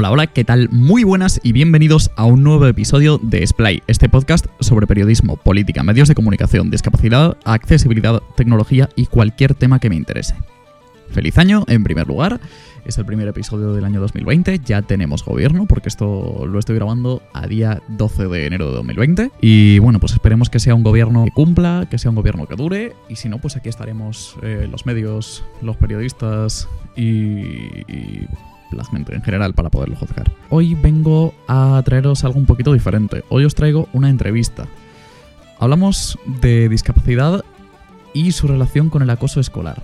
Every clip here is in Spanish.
Hola, hola, ¿qué tal? Muy buenas y bienvenidos a un nuevo episodio de Splay, este podcast sobre periodismo, política, medios de comunicación, discapacidad, accesibilidad, tecnología y cualquier tema que me interese. Feliz año, en primer lugar. Es el primer episodio del año 2020. Ya tenemos gobierno, porque esto lo estoy grabando a día 12 de enero de 2020. Y bueno, pues esperemos que sea un gobierno que cumpla, que sea un gobierno que dure. Y si no, pues aquí estaremos eh, los medios, los periodistas y, y la gente en general para poderlo juzgar. Hoy vengo a traeros algo un poquito diferente. Hoy os traigo una entrevista. Hablamos de discapacidad y su relación con el acoso escolar.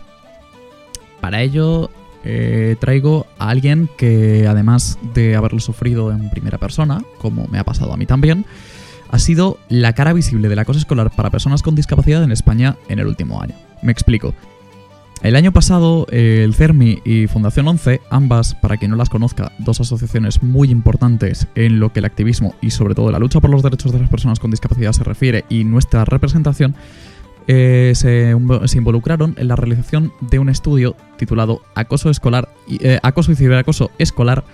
Para ello eh, traigo a alguien que además de haberlo sufrido en primera persona, como me ha pasado a mí también, ha sido la cara visible del acoso escolar para personas con discapacidad en España en el último año. Me explico. El año pasado, el CERMI y Fundación 11, ambas, para quien no las conozca, dos asociaciones muy importantes en lo que el activismo y sobre todo la lucha por los derechos de las personas con discapacidad se refiere y nuestra representación, eh, se, involucraron en la realización de un estudio titulado Acoso escolar eh, Acoso y ciberacoso escolar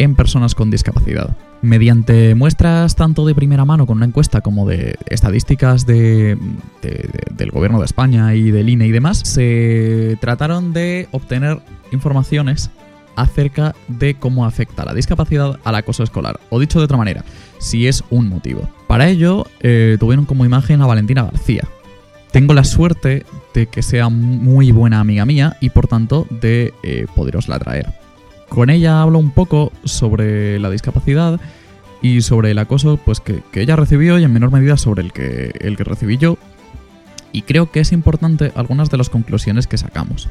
en personas con discapacidad. Mediante muestras tanto de primera mano con una encuesta como de estadísticas de, de- de- del gobierno de España y del INE y demás, se trataron de obtener informaciones acerca de cómo afecta la discapacidad al acoso escolar. O dicho de otra manera, si es un motivo. Para ello, eh, tuvieron como imagen a Valentina García. Tengo la suerte de que sea muy buena amiga mía y por tanto de eh, poderosla traer. Con ella hablo un poco sobre la discapacidad y sobre el acoso pues, que, que ella recibió y en menor medida sobre el que, el que recibí yo. Y creo que es importante algunas de las conclusiones que sacamos.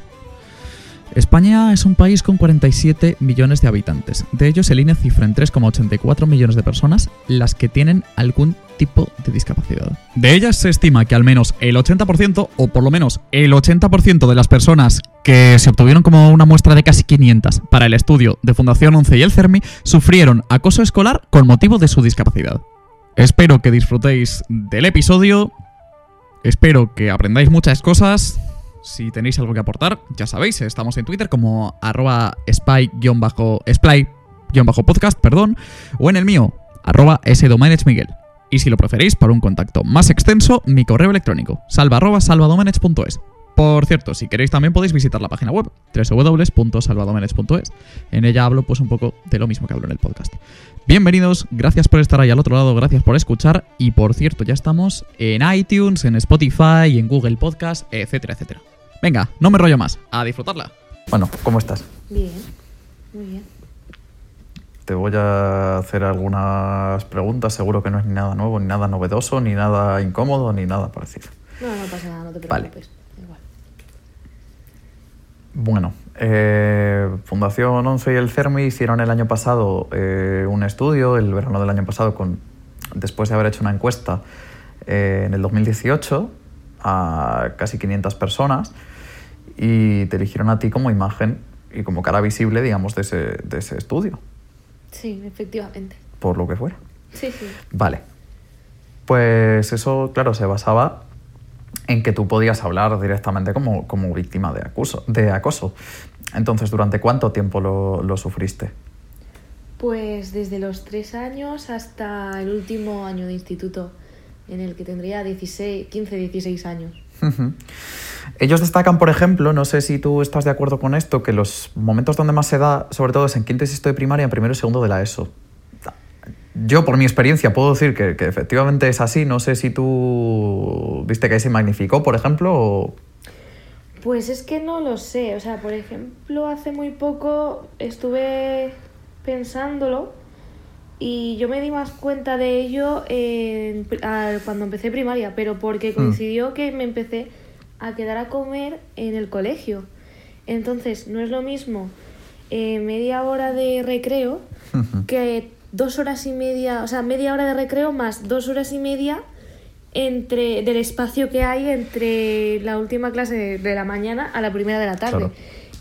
España es un país con 47 millones de habitantes. De ellos, el INE cifra en 3,84 millones de personas las que tienen algún tipo de discapacidad. De ellas se estima que al menos el 80% o por lo menos el 80% de las personas que se obtuvieron como una muestra de casi 500 para el estudio de Fundación 11 y el CERMI sufrieron acoso escolar con motivo de su discapacidad. Espero que disfrutéis del episodio. Espero que aprendáis muchas cosas. Si tenéis algo que aportar, ya sabéis, estamos en Twitter como arroba spy-podcast, perdón, o en el mío, arroba. Y si lo preferís, para un contacto más extenso, mi correo electrónico, salva arroba salvadomenech.es. Por cierto, si queréis también podéis visitar la página web, www.salvadomenech.es. En ella hablo pues un poco de lo mismo que hablo en el podcast. Bienvenidos, gracias por estar ahí al otro lado, gracias por escuchar. Y por cierto, ya estamos en iTunes, en Spotify, en Google Podcast, etcétera, etcétera. Venga, no me rollo más, a disfrutarla. Bueno, ¿cómo estás? Bien, muy bien. Te voy a hacer algunas preguntas, seguro que no es ni nada nuevo, ni nada novedoso, ni nada incómodo, ni nada parecido. No, no pasa nada, no te preocupes. Igual. Bueno, eh, Fundación 11 y el CERMI hicieron el año pasado eh, un estudio, el verano del año pasado, con, después de haber hecho una encuesta eh, en el 2018 a casi 500 personas y te eligieron a ti como imagen y como cara visible, digamos, de ese, de ese estudio, Sí, efectivamente. por lo que fuera. Sí, sí. Vale. Pues eso, claro, se basaba en que tú podías hablar directamente como, como víctima de, acuso, de acoso. Entonces, ¿durante cuánto tiempo lo, lo sufriste? Pues desde los tres años hasta el último año de instituto, en el que tendría 16, 15, 16 años. Ellos destacan, por ejemplo, no sé si tú estás de acuerdo con esto, que los momentos donde más se da, sobre todo es en quinto y sexto de primaria, en primero y segundo de la ESO. Yo, por mi experiencia, puedo decir que, efectivamente es así. No sé si tú viste que ahí se magnificó, por ejemplo. Pues es que no lo sé. O sea, por ejemplo, hace muy poco estuve pensándolo y yo me di más cuenta de ello cuando empecé primaria, pero porque coincidió que me empecé a quedar a comer en el colegio. Entonces, no es lo mismo eh, media hora de recreo que dos horas y media, o sea, media hora de recreo más dos horas y media entre del espacio que hay entre la última clase de, de la mañana a la primera de la tarde. Claro.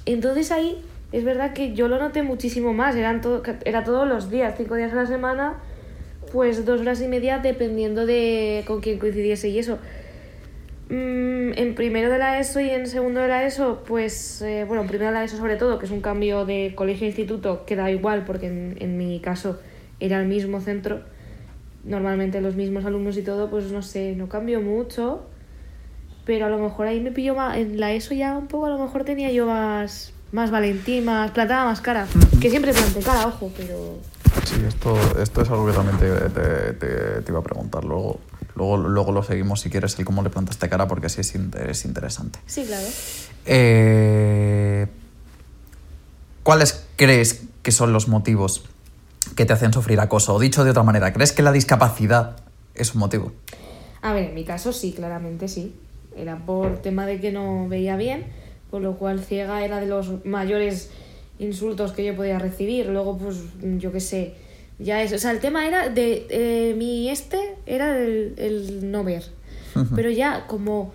Entonces ahí es verdad que yo lo noté muchísimo más, eran todo, era todos los días, cinco días a la semana, pues dos horas y media dependiendo de con quién coincidiese y eso. Mm, en primero de la ESO y en segundo de la ESO, pues, eh, bueno, en primero de la ESO sobre todo, que es un cambio de colegio a instituto, que da igual porque en, en mi caso era el mismo centro, normalmente los mismos alumnos y todo, pues no sé, no cambió mucho, pero a lo mejor ahí me pilló más, en la ESO ya un poco, a lo mejor tenía yo más, más Valentín, más plantaba más cara, que siempre planté cara, ojo, pero... Sí, esto, esto es algo que también te, te- te- te iba a preguntar. Luego, luego, luego lo seguimos si quieres el cómo le plantaste cara porque sí es, inter- es interesante. Sí, claro. Eh, ¿Cuáles crees que son los motivos que te hacen sufrir acoso? O dicho de otra manera, ¿crees que la discapacidad es un motivo? A ver, en mi caso sí, claramente sí. Era por tema de que no veía bien, por lo cual ciega era de los mayores insultos que yo podía recibir. Luego, pues, yo qué sé, ya es. O sea, el tema era de. eh, mi este era el, el no ver. Pero ya, como.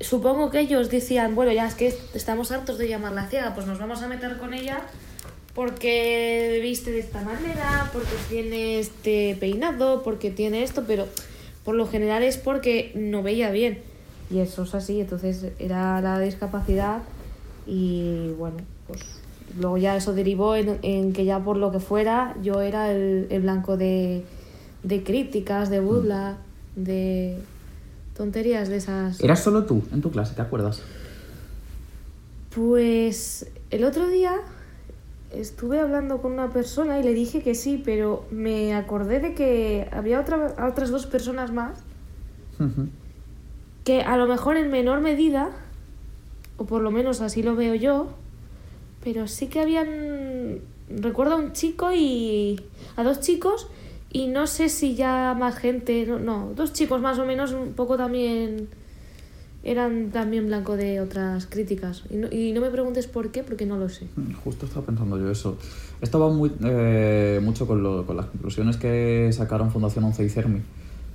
Supongo que ellos decían, bueno, ya es que estamos hartos de llamarla ciega, pues nos vamos a meter con ella porque viste de esta manera, porque tiene este peinado, porque tiene esto, pero por lo general es porque no veía bien. Y eso es así, entonces era la discapacidad y bueno, pues luego ya eso derivó en, en que ya por lo que fuera yo era el, el blanco de, de críticas, de burla, de tonterías de esas. ¿Eras solo tú en tu clase, te acuerdas? Pues el otro día estuve hablando con una persona y le dije que sí, pero me acordé de que había otra, otras dos personas más que a lo mejor en menor medida, o por lo menos así lo veo yo, pero sí que habían... Recuerdo a un chico y... a dos chicos y no sé si ya más gente, no, no, dos chicos más o menos un poco también eran también blanco de otras críticas. Y no, y no me preguntes por qué, porque no lo sé. Justo estaba pensando yo eso. Esto va muy, eh, mucho con, lo- con las conclusiones que sacaron Fundación 11 y CERMI,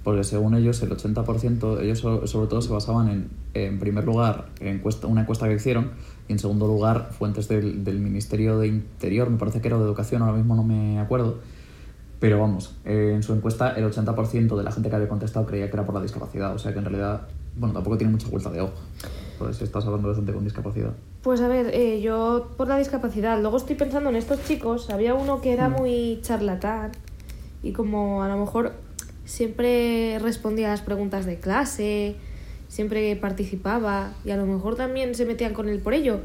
porque según ellos el 80%, ellos so- sobre todo se basaban en, en primer lugar, encuesta, una encuesta que hicieron, y en segundo lugar, fuentes del, del Ministerio de Interior, me parece que era de Educación, ahora mismo no me acuerdo, pero vamos, eh, en su encuesta el 80% de la gente que había contestado creía que era por la discapacidad, o sea que en realidad, bueno, tampoco tiene mucha vuelta de pues si estás hablando de gente con discapacidad. Pues a ver, eh, yo por la discapacidad, luego estoy pensando en estos chicos, había uno que era muy charlatán y como a lo mejor siempre respondía a las preguntas de clase, siempre participaba y a lo mejor también se metían con él por ello.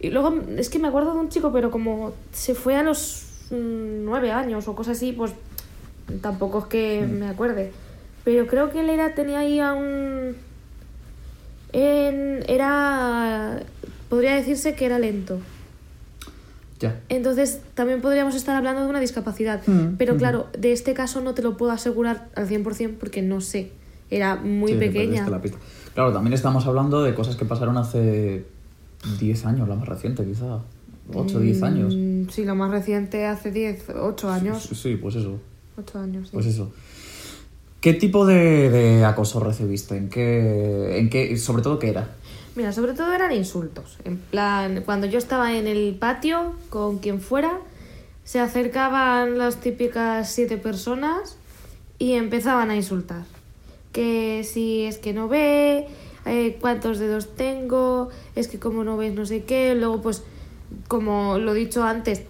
Y luego es que me acuerdo de un chico, pero como se fue a los mm, nueve años o cosas así, pues tampoco es que me acuerde. Pero creo que él era, tenía ahí a un... en- era... Podría decirse que era lento. Entonces también podríamos estar hablando de una discapacidad. Mm, Pero ujú. claro, de este caso no te lo puedo asegurar al 100% porque no sé. Era muy Sí, pequeña. la pista. Claro, también estamos hablando de cosas que pasaron hace 10 años, la más reciente quizá. 8 o 10 años. Mm, Sí, lo más reciente hace 10, 8 años. Sí, sí, pues eso. 8 años, sí. Pues eso. ¿Qué tipo de, de acoso recibiste? ¿En qué, en qué, sobre todo qué era? Mira, sobre todo eran insultos. En plan, cuando yo estaba en el patio con quien fuera, se acercaban las típicas siete personas y empezaban a insultar. Que si es que no ve, eh, cuántos dedos tengo, es que como no ves no sé qué. Luego, pues, como lo he dicho antes,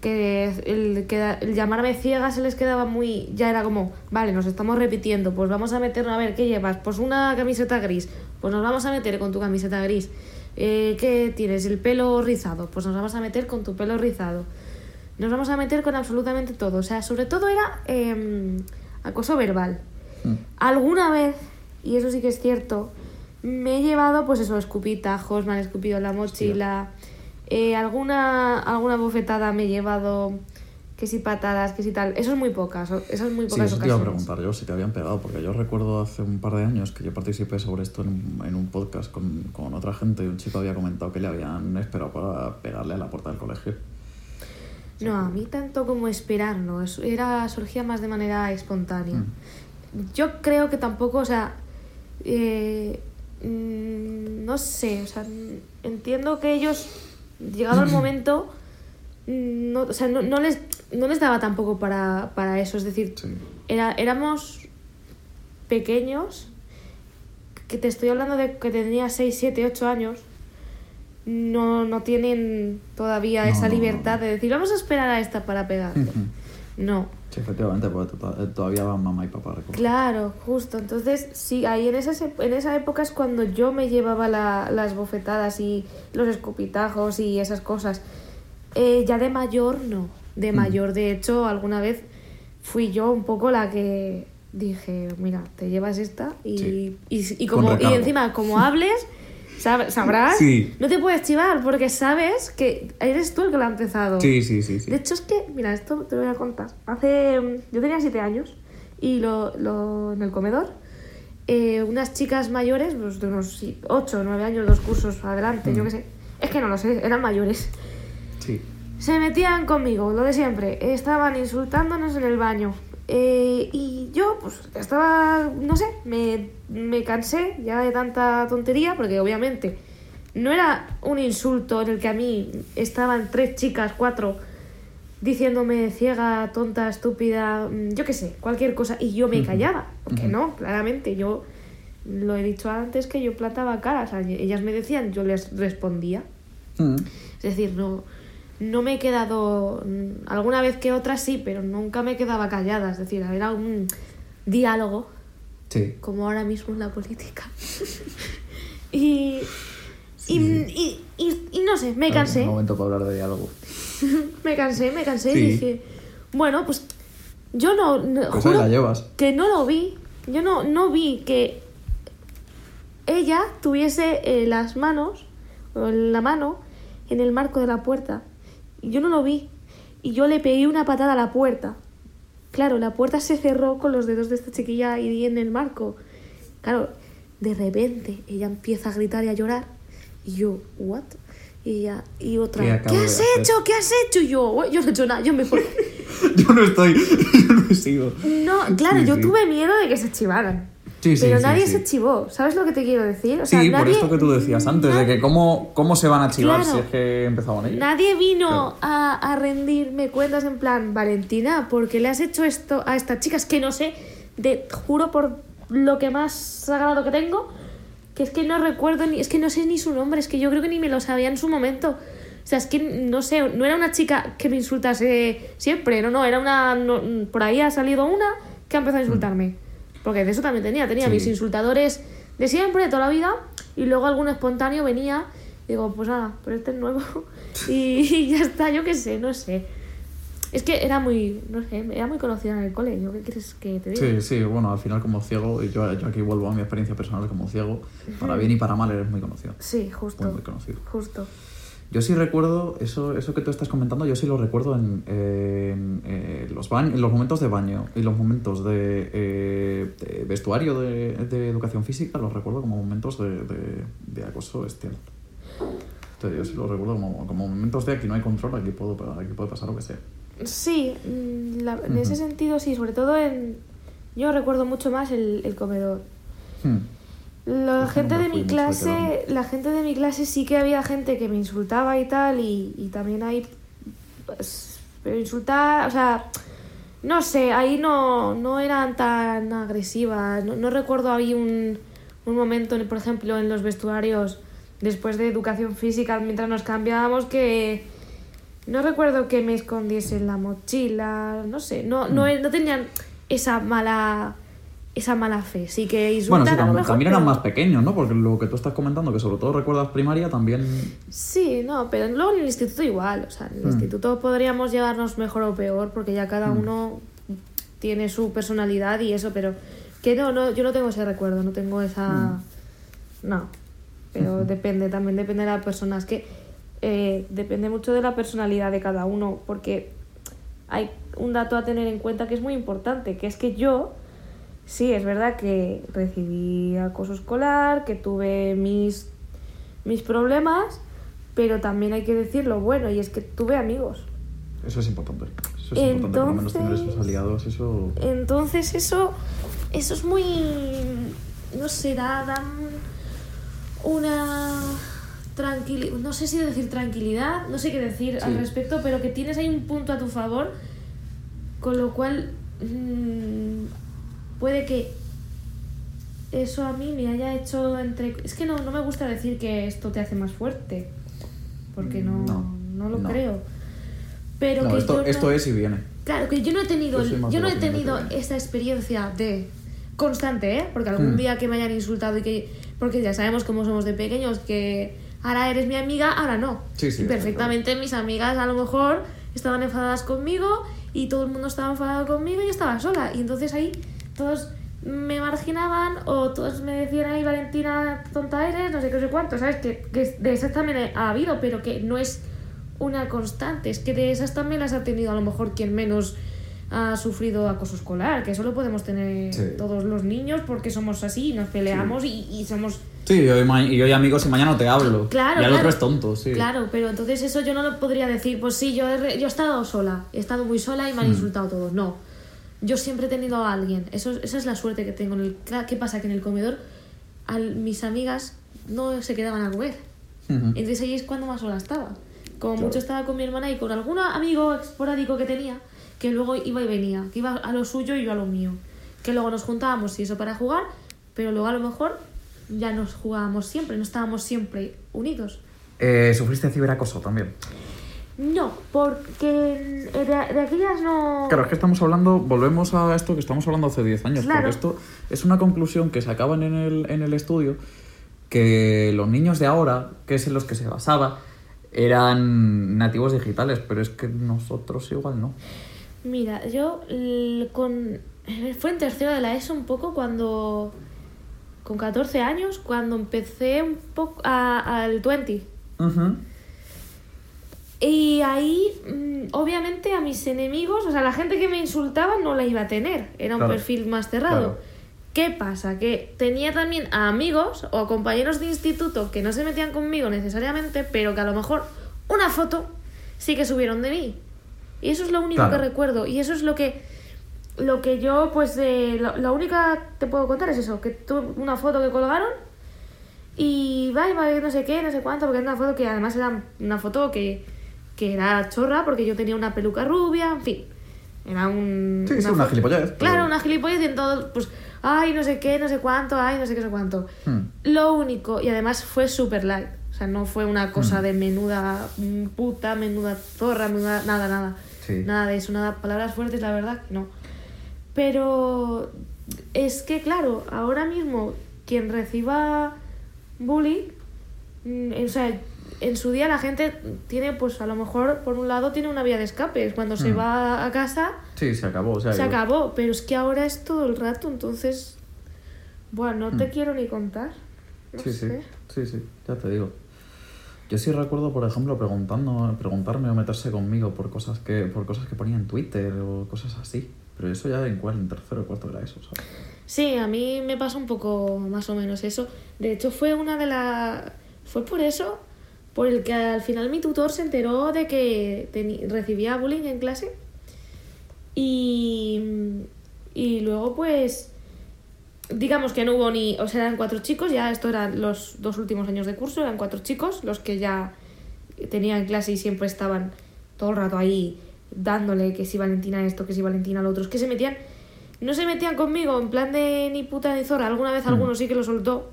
que el, que el llamarme ciega se les quedaba muy... Ya era como, vale, nos estamos repitiendo, pues vamos a meternos a ver, ¿qué llevas? Pues una camiseta gris, pues nos vamos a meter con tu camiseta gris. Eh, ¿Qué tienes? El pelo rizado, pues nos vamos a meter con tu pelo rizado. Nos vamos a meter con absolutamente todo. O sea, sobre todo era em, acoso verbal. Alguna vez, y eso sí que es cierto, me he llevado, pues eso, escupitajos, me han escupido en la mochila. Eh, alguna, alguna bofetada me he llevado, que si patadas, que si tal. Eso es muy pocas, esas muy Sí, pocas eso te iba a ocasiones. preguntar yo si te habían pegado, porque yo recuerdo hace un par de años que yo participé sobre esto en un, en un podcast con, con otra gente y un chico había comentado que le habían esperado para pegarle a la puerta del colegio. No, a mí tanto como esperar, no. Eso era, surgía más de manera espontánea. Yo creo que tampoco, o sea, eh, mm, no sé, o sea, entiendo que ellos, llegado el momento, no, o sea, no, no les, no les daba tampoco para, para eso, es decir, Sí. era, éramos pequeños, que te estoy hablando de que tenía 6, 7, 8 años, no, no tienen todavía No, esa libertad de decir, vamos a esperar a esta para pegarle. Ujú. No. Sí, efectivamente, porque eh, todavía van mamá y papá a recoger. Claro, justo. Entonces, sí, ahí en esa, en esa época es cuando yo me llevaba la- las bofetadas y los escupitajos y esas cosas. Eh, ya de mayor, no. De Mm. mayor, de hecho, alguna vez fui yo un poco la que dije, mira, te llevas esta y, Sí. y, y como, encima, como hables, sabrás, Sí. no te puedes chivar porque sabes que eres tú el que lo ha empezado. Sí, sí, sí, sí. De hecho, es que, mira, esto te voy a contar. Hace. Yo tenía siete años y lo, lo- en el comedor, eh, unas chicas mayores, pues de unos 8 o 9 años, dos cursos adelante, yo Mm. qué sé. Es que no lo sé, eran mayores. Sí. Se metían conmigo, lo de siempre. Estaban insultándonos en el baño. Eh, y yo, pues, estaba, no sé, me, me cansé ya de tanta tontería, porque obviamente no era un insulto en el que a mí estaban tres chicas, cuatro, diciéndome ciega, tonta, estúpida, mm, yo qué sé, cualquier cosa, y yo me callaba, porque no, claramente, yo lo he dicho antes que yo plantaba cara, o sea, ellas me decían, yo les respondía. Mm. Es decir, no, no me he quedado. mm, Alguna vez que otra sí, pero nunca me quedaba callada. Es decir, era un diálogo, Sí. como ahora mismo en la política. y, y, y, y- y no sé, me Un cansé. momento para hablar de diálogo. Me cansé, me cansé Sí. y dije, bueno, pues yo no. no- Pues juro la llevas. que no lo vi. Yo no, no vi que ella tuviese eh, las manos, o la mano, en el marco de la puerta. Yo no lo vi. Y yo le pegué una patada a la puerta. Claro, la puerta se cerró con los dedos de esta chiquilla ahí en el marco. Claro, de repente ella empieza a gritar y a llorar. Y yo, ¿what? Y ella, y otra, ¿Qué ¿qué, has hacer?" hecho? ¿Qué has hecho? Y yo, "Ué, yo no he hecho nada, yo me voy". yo no estoy. Yo no sigo. No, claro, Sí, yo sí. tuve miedo de que se chivaran. Sí, sí, pero nadie se chivó. ¿Sabes lo que te quiero decir? O sea, sí, nadie, por esto que tú decías antes, de que cómo, cómo se van a chivar Claro. si es que empezaban ellos. Nadie vino Claro. a, a rendirme cuentas en plan, Valentina, ¿por qué le has hecho esto a esta chica? Es que no sé, de, juro por lo que más sagrado que tengo, que es que no recuerdo ni, es que no sé ni su nombre, es que yo creo que ni me lo sabía en su momento. O sea, es que no sé, no era una chica que me insultase siempre, no, no, era una, no, por ahí ha salido una que ha empezado a insultarme. Porque de eso también tenía, tenía Sí. mis insultadores de siempre, de toda la vida, y luego algún espontáneo venía, digo, pues nada, pero este es nuevo, y, y ya está, yo qué sé, no sé. Es que era muy, no sé, era muy conocida en el cole, ¿yo qué quieres que te diga? Sí, sí, bueno, al final como ciego, y yo, yo aquí vuelvo a mi experiencia personal como ciego, para bien y para mal eres muy conocido. Sí, justo, Muy, muy conocido. justo. Yo sí recuerdo, eso, eso que tú estás comentando, yo sí lo recuerdo en, en, eh, los, baños, en los momentos de baño y los momentos de, eh, de vestuario de, de educación física, los recuerdo como momentos de, de, acoso bestial. Entonces, yo sí lo recuerdo como, como momentos de aquí no hay control, aquí, puedo, aquí puede pasar lo que sea. Sí, mm, la- en ese Ujú. sentido sí, sobre todo en... Yo recuerdo mucho más el, el comedor. Hmm. La Pues gente de mi clase, la gente de mi clase sí que había gente que me insultaba y tal, y, y también hay, pues, pero insultar, o sea, no sé, ahí no, no eran tan agresivas, no, no recuerdo ahí un, un momento, en- por ejemplo, en los vestuarios, después de educación física, mientras nos cambiábamos, que no recuerdo que me escondiesen la mochila, no sé, no, no, Mm. no tenían esa mala... Esa mala fe, sí que Bueno, insultan sí, a lo también, mejor, también eran pero- más pequeños, ¿no? Porque lo que tú estás comentando, que sobre todo recuerdas primaria, también... Sí, no, pero luego en el instituto igual, o sea, en el Mm. instituto podríamos llevarnos mejor o peor porque ya cada Mm. uno tiene su personalidad y eso, pero que no, no, yo no tengo ese recuerdo, no tengo esa... No, pero depende, también depende de la persona, es que eh, depende mucho de la personalidad de cada uno, porque hay un dato a tener en cuenta que es muy importante, que es que yo, sí, es verdad que recibí acoso escolar, que tuve mis, mis problemas, pero también hay que decir lo bueno, y es que tuve amigos. Eso es importante. Eso es importante, por lo menos tener esos aliados, eso... Entonces eso, eso es muy, no sé, da, da una tranquilidad, no sé si decir tranquilidad, no sé qué decir al respecto, pero que tienes ahí un punto a tu favor, con lo cual mm, puede que eso a mí me haya hecho entre... Es que no, no me gusta decir que esto te hace más fuerte, porque no, No, no lo no. creo. Pero No, que esto, esto es y viene. Claro, que yo no he tenido, Yo no he tenido esta experiencia de constante, ¿eh? Porque algún Mm. día que me hayan insultado y que... Porque ya sabemos cómo somos de pequeños, que ahora eres mi amiga, ahora no. Sí, sí, Y perfectamente mis amigas a lo mejor estaban enfadadas conmigo y todo el mundo estaba enfadado conmigo y yo estaba sola. Y entonces ahí todos me marginaban o todos me decían, ay Valentina, tonta eres, no sé qué, no sé cuánto, ¿sabes? Que, que de esas también ha habido, pero que no es una constante, es que de esas también las ha tenido a lo mejor quien menos ha sufrido acoso escolar, que eso lo podemos tener Sí. todos los niños porque somos así, nos peleamos y, y somos... Sí, yo, y yo y amigos y mañana no te hablo. Claro, y al claro. otro es tonto, sí. Claro, pero entonces eso yo no lo podría decir, pues sí, yo he, yo he estado sola, he estado muy sola y me han Hmm. insultado todos. No, yo siempre he tenido a alguien, eso, esa es la suerte que tengo. En el, ¿Qué pasa? Que en el comedor al- mis amigas no se quedaban a comer. Ujú. Entonces ahí es cuando más sola estaba. Como Claro. mucho estaba con mi hermana y con algún amigo esporádico que tenía, que luego iba y venía, que iba a lo suyo y yo a lo mío. Que luego nos juntábamos y eso para jugar, pero luego a lo mejor ya nos jugábamos siempre, no estábamos siempre unidos. Eh, ¿Sufriste ciberacoso también? No, porque de, de aquellas no... Claro, es que estamos hablando, volvemos a esto que estamos hablando hace 10 años, Claro. porque esto es una conclusión que sacaban en el, en el estudio, que los niños de ahora, que es en los que se basaba, eran nativos digitales, pero es que nosotros igual no. Mira, yo con... Fue en tercero de la ESO un poco cuando... Con 14 años, cuando empecé un poco a- al 20. Ujú. Y ahí, mm, obviamente, a mis enemigos, o sea, la gente que me insultaba no la iba a tener. Era un Claro. perfil más cerrado. Claro. ¿Qué pasa? Que tenía también a amigos o a compañeros de instituto que no se metían conmigo necesariamente, pero que a lo mejor una foto sí que subieron de mí. Y eso es lo único Claro. que recuerdo. Y eso es lo que, lo que yo, pues, eh, lo- la única te puedo contar es eso, que tuve una foto que colgaron y va, y va, no sé qué, no sé cuánto, porque era una foto que además era una foto que, que era chorra porque yo tenía una peluca rubia, en fin. Era un. Sí, sí, una foto- gilipollez, pero- Claro, una gilipollez y en todo, pues, ay, no sé qué, no sé cuánto, ay, no sé qué, no sé cuánto. Hmm. Lo único, y además fue super light. O sea, no fue una cosa Mm. de menuda mm, puta, menuda zorra, menuda. Nada, nada. Sí. Nada de eso, nada. Palabras fuertes, la verdad, no. Pero es que, claro, ahora mismo quien reciba bullying, mm, o sea, en su día la gente tiene, pues a lo mejor, por un lado, tiene una vía de escape. Es Cuando se Mm. va a casa, Sí, se acabó. O sea, se yo- acabó. Pero es que ahora es todo el rato, entonces. Bueno, no te Mm. quiero ni contar. No Sí, sí, sé. sí, sí, ya te digo. Yo sí recuerdo, por ejemplo, preguntando, preguntarme o meterse conmigo por cosas que por cosas que ponía en Twitter o cosas así. Pero eso ya en cuál, en tercero o cuarto era eso, ¿sabes? Sí, a mí me pasa un poco más o menos eso. De hecho, fue una de las... Fue por eso, por el que al final mi tutor se enteró de que recibía bullying en clase. Y, y luego, pues, digamos que no hubo ni... O sea, eran cuatro chicos, ya esto eran los dos últimos años de curso, eran cuatro chicos los que ya tenían clase y siempre estaban todo el rato ahí dándole que si Valentina esto, que si Valentina lo otro. Es que se metían... No se metían conmigo en plan de ni puta ni zorra. Alguna vez Mm. alguno sí que lo soltó.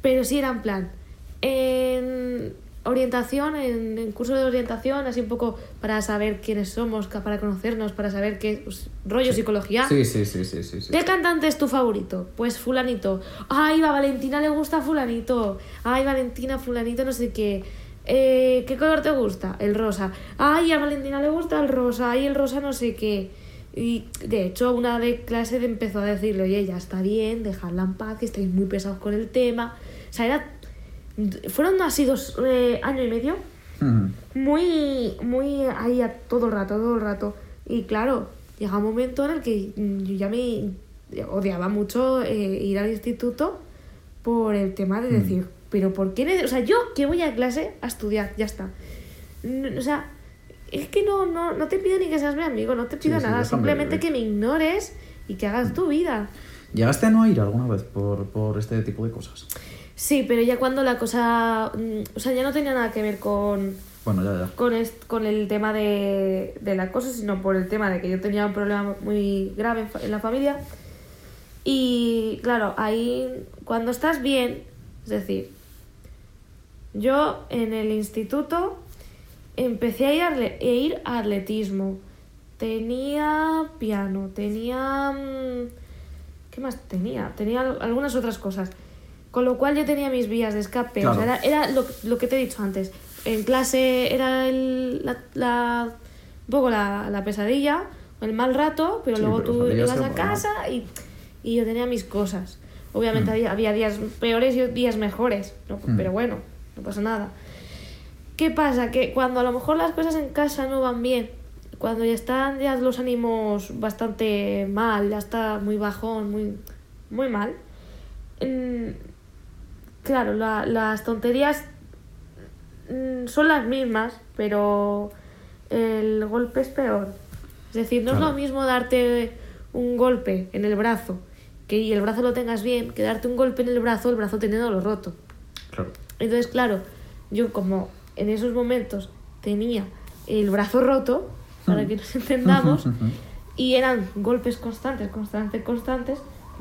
Pero sí era en plan. En orientación, en, en curso de orientación, así un poco para saber quiénes somos, para conocernos, para saber qué pues, rollo psicología. Sí, sí, sí, sí, sí. sí. ¿Qué cantante es tu favorito? Pues fulanito. Ay, va, Valentina le gusta fulanito. Ay, Valentina, fulanito, no sé qué. Eh, ¿Qué color te gusta? El rosa. Ay, a Valentina le gusta el rosa. Ay, el rosa no sé qué. Y de hecho, una de clase empezó a decirle, oye, ya está bien, dejadla en paz, que estáis muy pesados con el tema. O sea, era... Fueron así dos eh, año y medio muy, muy ahí a todo el rato, todo el rato. Y claro, llega un momento en el que yo ya me odiaba mucho eh, ir al instituto por el tema de Mm. decir, pero ¿por qué? O sea, yo que voy a clase a estudiar, ya está. O sea, es que no, no, no te pido ni que seas mi amigo, no te pido sí, nada, simplemente que me ignores y que hagas tu vida. ¿Llegaste a no ir alguna vez por, por este tipo de cosas? Sí, pero ya cuando la cosa, mm, o sea, ya no tenía nada que ver con, Bueno, ya, ya. con, con el tema de, del acoso, sino por el tema de que yo tenía un problema muy grave en, la familia. Y claro, ahí cuando estás bien, es decir, yo en el instituto empecé a ir a, a ir a atletismo. Tenía piano, tenía... mm, ¿Qué más tenía? Tenía al- algunas otras cosas. Con lo cual yo tenía mis vías de escape. O sea, era, era lo, lo que te he dicho antes. En clase era el, la, la- un poco la, la pesadilla, el mal rato, pero Sí, luego pero tú ibas a casa y, y yo tenía mis cosas. Obviamente Mm. había, había días peores y días mejores, ¿no? Mm. pero bueno, no pasa nada. ¿Qué pasa? Que cuando a lo mejor las cosas en casa no van bien, cuando ya están ya los ánimos bastante mal, ya está muy bajón, muy, muy mal, mm, claro, la- las tonterías mm, son las mismas, pero el golpe es peor. Es decir, no es lo mismo darte un golpe en el brazo, que y el brazo lo tengas bien, que darte un golpe en el brazo, el brazo teniéndolo roto. Claro. Entonces, claro, yo como en esos momentos tenía el brazo roto, para que nos entendamos, y eran golpes constantes, constantes, constantes,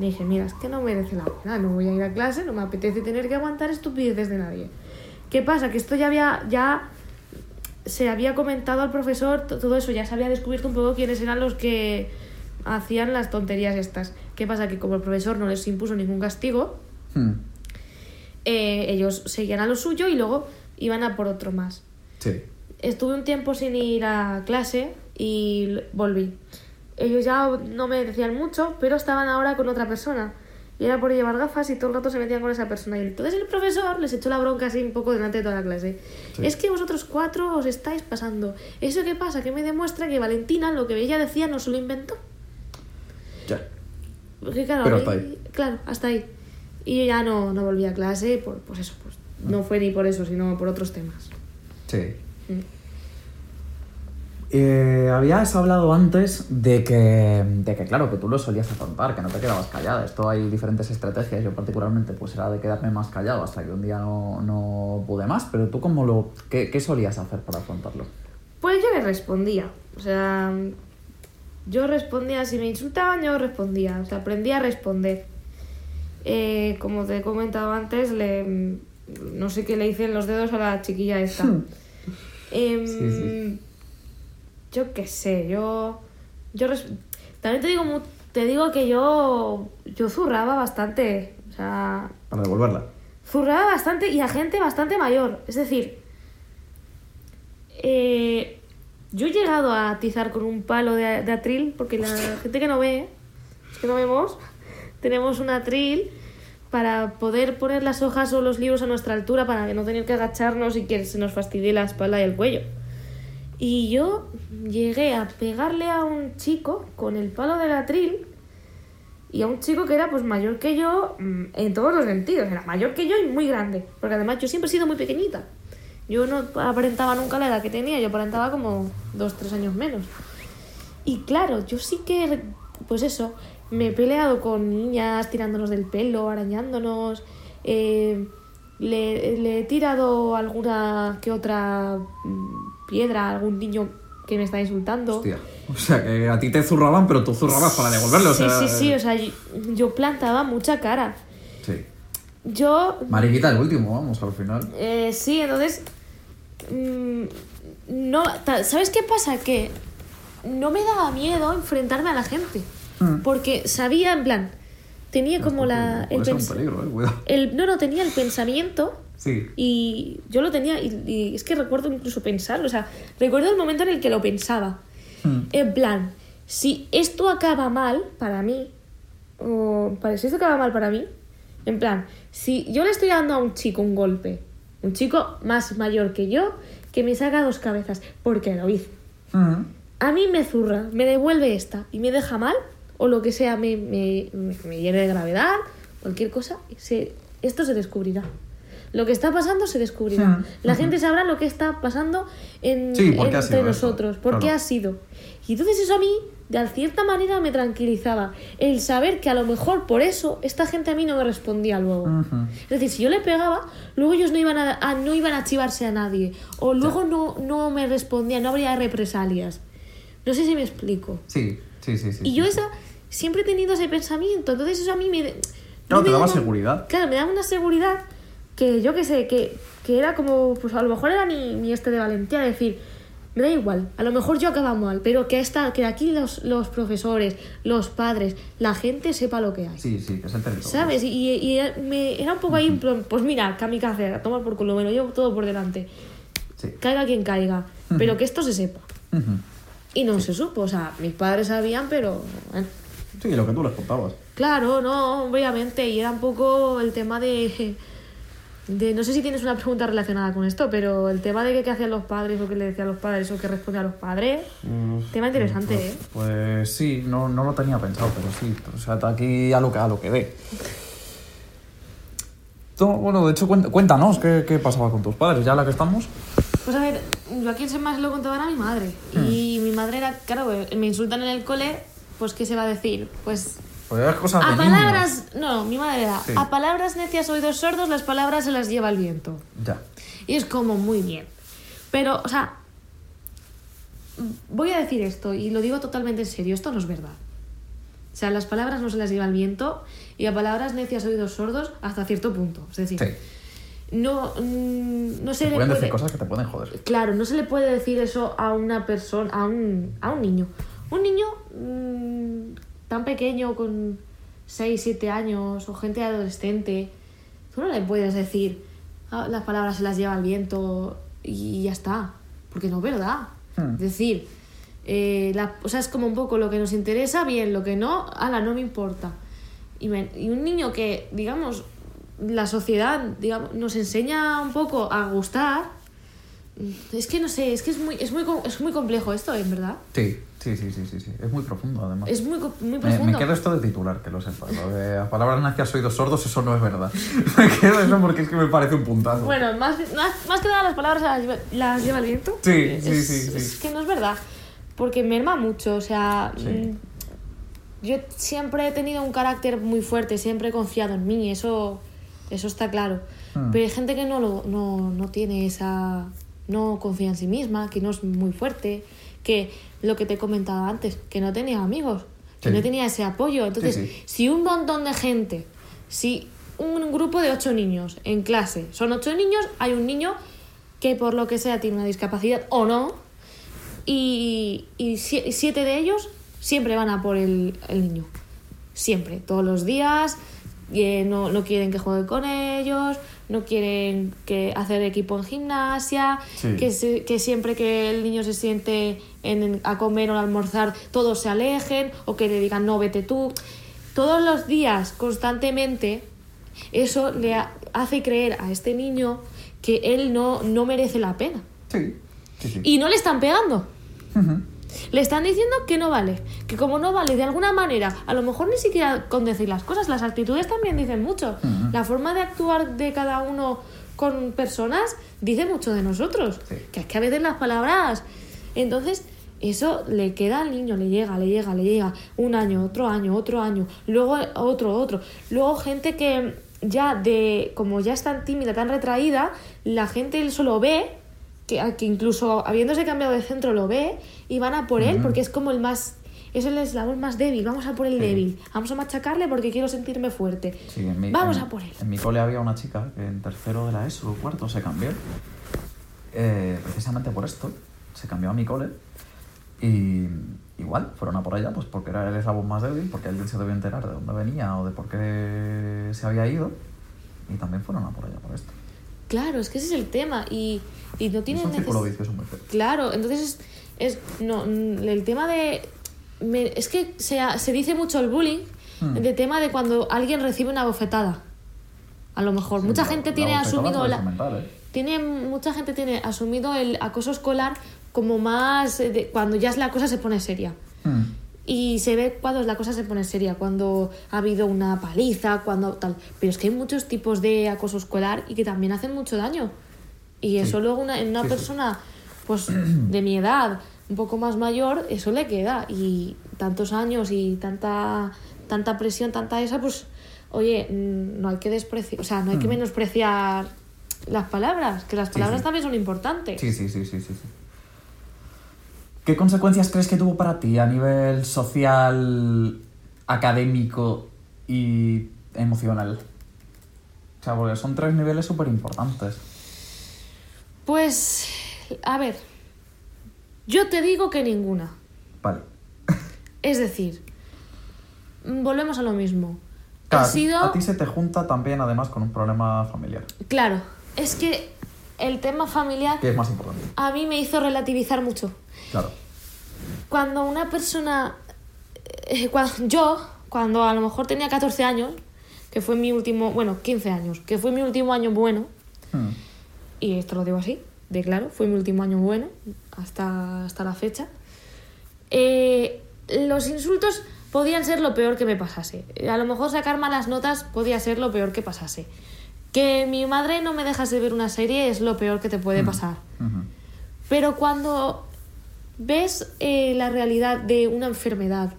dije, mira, es que no merece la pena, no voy a ir a clase, no me apetece tener que aguantar estupideces de nadie. ¿Qué pasa? Que esto ya había, ya se había comentado al profesor to- todo eso, ya se había descubierto un poco quiénes eran los que hacían las tonterías estas. ¿Qué pasa? Que como el profesor no les impuso ningún castigo, Hmm. eh, ellos seguían a lo suyo y luego iban a por otro más. Sí. Estuve un tiempo sin ir a clase y volví. Ellos ya no me decían mucho, pero estaban ahora con otra persona. Y era por llevar gafas y todo el rato se metían con esa persona. Y entonces el profesor les echó la bronca así un poco delante de toda la clase. Sí. Es que vosotros cuatro os estáis pasando. ¿Eso qué pasa? Que me demuestra que Valentina lo que ella decía no se lo inventó. Ya. Porque claro, Pero hasta mí- ahí. Claro, hasta ahí. Y yo ya no, no volví a clase, por, pues eso, pues no fue ni por eso, sino por otros temas. Sí. Mm. Eh, habías hablado antes de que, de que, claro, que tú lo solías afrontar, que no te quedabas callada. Esto hay diferentes estrategias. Yo particularmente pues era de quedarme más callado hasta que un día no, no pude más. Pero tú cómo lo... Qué, qué solías hacer para afrontarlo? Pues yo le respondía. O sea, yo respondía, si me insultaban, yo respondía. O sea, aprendí a responder. Eh, como te he comentado antes, le, no sé qué le hice en los dedos a la chiquilla esta. Em, Sí, sí. Yo qué sé, yo. yo También te digo, te digo que yo. Yo zurraba bastante. O sea, Para devolverla. zurraba bastante y a gente bastante mayor. Es decir, eh, yo he llegado a atizar con un palo de, de atril, porque la gente que no ve, es que no vemos, tenemos un atril para poder poner las hojas o los libros a nuestra altura para que no tener que agacharnos y que se nos fastidie la espalda y el cuello. Y yo llegué a pegarle a un chico con el palo del atril y a un chico que era pues mayor que yo mm, en todos los sentidos, era mayor que yo y muy grande, porque además yo siempre he sido muy pequeñita. Yo no aparentaba nunca la edad que tenía, yo aparentaba como dos, tres años menos. Y claro, yo sí que, pues eso, me he peleado con niñas tirándonos del pelo, arañándonos, eh, le, he tirado alguna que otra mm, piedra a algún niño que me está insultando. Hostia. O sea, que a ti te zurraban, pero tú zurrabas para devolverlo. o sí, sea, sí, sí, o sea, yo, plantaba mucha cara. Sí. Yo Mariquita, el último, vamos, al final. Eh, sí, entonces. mm, no, ¿Sabes qué pasa? Que no me daba miedo enfrentarme a la gente. Mm. Porque sabía, en plan, tenía como la. El peligro, eh, el, no, no, tenía el pensamiento Sí. y yo lo tenía. Y, y es que recuerdo incluso pensarlo. O sea, recuerdo el momento en el que lo pensaba. Mm. En plan, si esto acaba mal para mí, o para, si esto acaba mal para mí, en plan, si yo le estoy dando a un chico un golpe, un chico más mayor que yo, que me saca dos cabezas, porque lo hice. Mm. A mí me zurra, me devuelve esta y me deja mal, o lo que sea, me, me, me llene de gravedad, cualquier cosa, se, esto se descubrirá. Lo que está pasando se descubrirá. Hmm. La gente sabrá lo que está pasando en, Sí, ¿por qué ha entre nosotros, por qué ha sido. Y entonces eso a mí, de cierta manera, me tranquilizaba. El saber que a lo mejor por eso esta gente a mí no me respondía luego. Es decir, si yo le pegaba, luego ellos no iban a, a- no iban a chivarse a nadie. O luego no, no me respondían, no habría represalias. No sé si me explico. Sí, sí, sí, sí. Y yo esa, siempre he tenido ese pensamiento. Entonces eso a mí me... Claro, no te daba daba- seguridad. Claro, me daba una seguridad que yo qué sé, que, que era como, pues a lo mejor era mi, mi este de valentía, decir, me da igual, a lo mejor yo acaba mal, pero que, esta, que aquí los, los profesores, los padres, la gente sepa lo que hay. Sí, sí, que territorio. ¿Sabes? Y, me, era un poco ahí, en plan, pues mira, kamikaze, a tomar por culo, me lo llevo todo por delante. Sí. Caiga quien caiga, pero que esto se sepa. Y no se supo, o sea, mis padres sabían, pero... bueno. Sí, lo que tú les contabas. Claro, no, obviamente, y era un poco el tema de... de no sé si tienes una pregunta relacionada con esto, pero el tema de que qué hacían los padres o qué le decían los padres o qué respondían los padres, tema interesante, pues, ¿eh? Pues sí, no, no lo tenía pensado, pero sí. O sea, está aquí a lo que, a lo que dé. Bueno, de hecho, cuént- cuéntanos qué, qué pasaba con tus padres, ya la que estamos. Pues a ver, yo aquí se más lo contaba a mi madre. Hmm. Y mi madre era, claro, me insultan en el cole, pues ¿qué se va a decir? Pues Pues de a niños. palabras, no, mi madre era, Sí. a palabras necias oídos sordos, las palabras se las lleva el viento. Ya. Y es como muy bien. Pero, o sea, voy a decir esto y lo digo totalmente en serio, esto no es verdad. O sea, las palabras no se las lleva el viento y a palabras necias oídos sordos hasta cierto punto. Es decir, Sí. no, mm, no se Te le pueden puede... decir cosas que te pueden joder. Claro, no se le puede decir eso a una persona, a un, a un niño. Un niño mm, tan pequeño, con 6, 7 años, o gente adolescente, tú no le puedes decir "Ah, las palabras se las lleva el viento y ya está, porque no es verdad. Hmm. Es decir, eh, la- o sea, es como un poco lo que nos interesa, bien, lo que no, ala, no me importa. Y, me- y un niño que, digamos, la sociedad digamos, nos enseña un poco a gustar, es que no sé, es que es muy, es muy, es muy complejo esto, en verdad. Sí, sí, sí, sí, sí, sí. Es muy profundo, además. Es muy, muy profundo. me quedo esto de titular, que lo sepas. Lo de a palabras necias oídos sordos, eso no es verdad. me quedo eso porque es que me parece un puntazo. Bueno, más, más, más que nada las palabras las lleva, las lleva el viento. Sí, Es- sí, sí. Es que no es verdad. Porque merma mucho, o sea... Sí. mm, Yo siempre he tenido un carácter muy fuerte, siempre he confiado en mí, eso, eso está claro. Hmm. Pero hay gente que no, lo, no, no tiene esa... no confía en sí misma, que no es muy fuerte, que lo que te he comentado antes, que no tenía amigos, que Sí. no tenía ese apoyo. Entonces, Sí, sí. si un montón de gente, si un grupo de ocho niños en clase, son ocho niños, hay un niño que por lo que sea tiene una discapacidad o no, y, y sie- y siete de ellos siempre van a por el, el niño. Siempre, todos los días. y, eh, no, no quieren que juegue con ellos, no quieren que hacer equipo en gimnasia, Sí. que, se- que siempre que el niño se siente en- a comer o a almorzar, todos se alejen o que le digan no, vete tú. Todos los días, constantemente, eso le ha- hace creer a este niño que él no, no merece la pena. Sí, sí, sí. Y no le están pegando. Le están diciendo que no vale, que como no vale de alguna manera, a lo mejor ni siquiera con decir las cosas, las actitudes también dicen mucho. La forma de actuar de cada uno con personas dice mucho de nosotros. Sí. Que es que a veces las palabras. Entonces, eso le queda al niño, le llega, le llega, le llega. Un año, otro año, otro año, luego otro, otro. Luego gente que ya de, como ya es tan tímida, tan retraída, la gente solo ve que, que incluso habiéndose cambiado de centro lo ve y van a por él porque es como el más es el eslabón más débil vamos a por el Sí. débil vamos a machacarle porque quiero sentirme fuerte Sí, en mi, vamos en- a por él En mi cole había una chica que en tercero de la ESO o cuarto se cambió. Eh, precisamente por esto. Se cambió a mi cole. Y igual, fueron a por ella, pues porque era el eslabón más débil, porque alguien se debió enterar de dónde venía o de por qué se había ido. Y también fueron a por ella por esto. Claro es que ese es el tema y, y no Es tienen un círculo vicioso muy feo. claro entonces es, es- no mm, el tema de me- es que se, se dice mucho el bullying Hmm. de tema de cuando alguien recibe una bofetada a lo mejor mucha La- gente la tiene asumido la, mental, ¿eh? tiene mucha gente tiene asumido el acoso escolar como más eh, de- cuando ya es la cosa se pone seria Hmm. Y se ve cuando la cosa se pone seria cuando ha habido una paliza cuando tal pero es que hay muchos tipos de acoso escolar y que también hacen mucho daño y eso luego una- en una Sí, sí. persona pues de mi edad un poco más mayor eso le queda y tantos años y tanta tanta presión tanta esa pues oye mm, no hay que despreciar o sea no hay que Hmm. menospreciar las palabras que las Sí, palabras sí. también son importantes Sí, sí, sí, sí, sí, sí. ¿Qué consecuencias crees que tuvo para ti a nivel social académico y emocional? O sea, porque son tres niveles súper importantes. Pues, a ver, yo te digo que ninguna. Vale. Es decir, volvemos a lo mismo. Claro, sido... A ti se te junta también, además, con un problema familiar, Claro, es que el tema familiar que es más importante. a mí me hizo relativizar mucho. Claro. Cuando una persona... eh, cuando, yo, cuando a lo mejor tenía 14 años, que fue mi último... Bueno, 15 años, que fue mi último año bueno, Hmm. y esto lo digo así, de claro, fue mi último año bueno hasta, hasta la fecha. Eh, los insultos podían ser lo peor que me pasase. A lo mejor sacar malas notas podía ser lo peor que pasase. Que mi madre no me dejase ver una serie es lo peor que te puede pasar. Ujú. Pero cuando ves eh, la realidad de una enfermedad,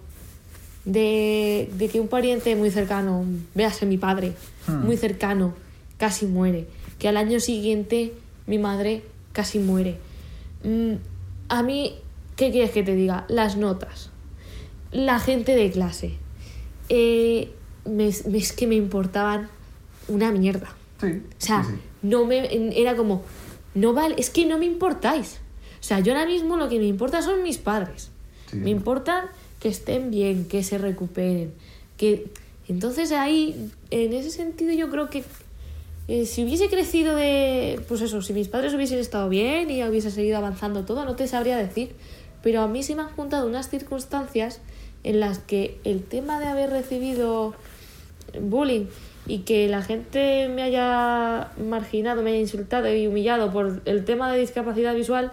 de, de que un pariente muy cercano, véase mi padre, Hmm. muy cercano, casi muere, que al año siguiente mi madre casi muere. Mm, a mí, ¿qué quieres que te diga? Las notas, la gente de clase, eh, me- me- es que me importaban una mierda. Sí. O sea, sí, sí. no me era como no vale, es que no me importáis. O sea, yo ahora mismo lo que me importa son mis padres. Sí. Me importan que estén bien, que se recuperen, que entonces ahí en ese sentido yo creo que eh, si hubiese crecido de pues eso, si mis padres hubiesen estado bien y hubiese seguido avanzando todo, no te sabría decir, pero a mí se me han juntado unas circunstancias en las que el tema de haber recibido bullying y que la gente me haya marginado, me haya insultado y humillado por el tema de discapacidad visual,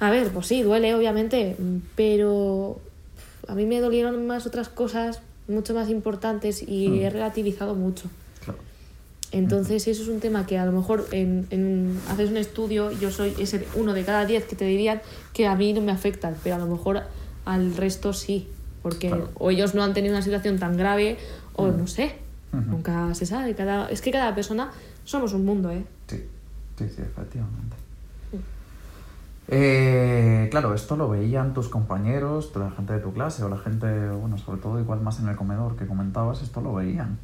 a ver, pues sí, duele obviamente, pero a mí me dolieron más otras cosas mucho más importantes y Hmm. he relativizado mucho. Claro. Entonces eso es un tema que a lo mejor en, en- haces un estudio, yo soy ese uno de cada diez que te dirían que a mí no me afectan, pero a lo mejor al resto sí, porque Claro. o ellos no han tenido una situación tan grave o Mm. no sé, nunca se sabe. Cada, es que cada persona somos un mundo, ¿eh? Sí, sí, sí, efectivamente. Eh, claro, esto lo veían tus compañeros, la gente de tu clase o la gente, bueno, sobre todo igual más en el comedor que comentabas, esto lo veían.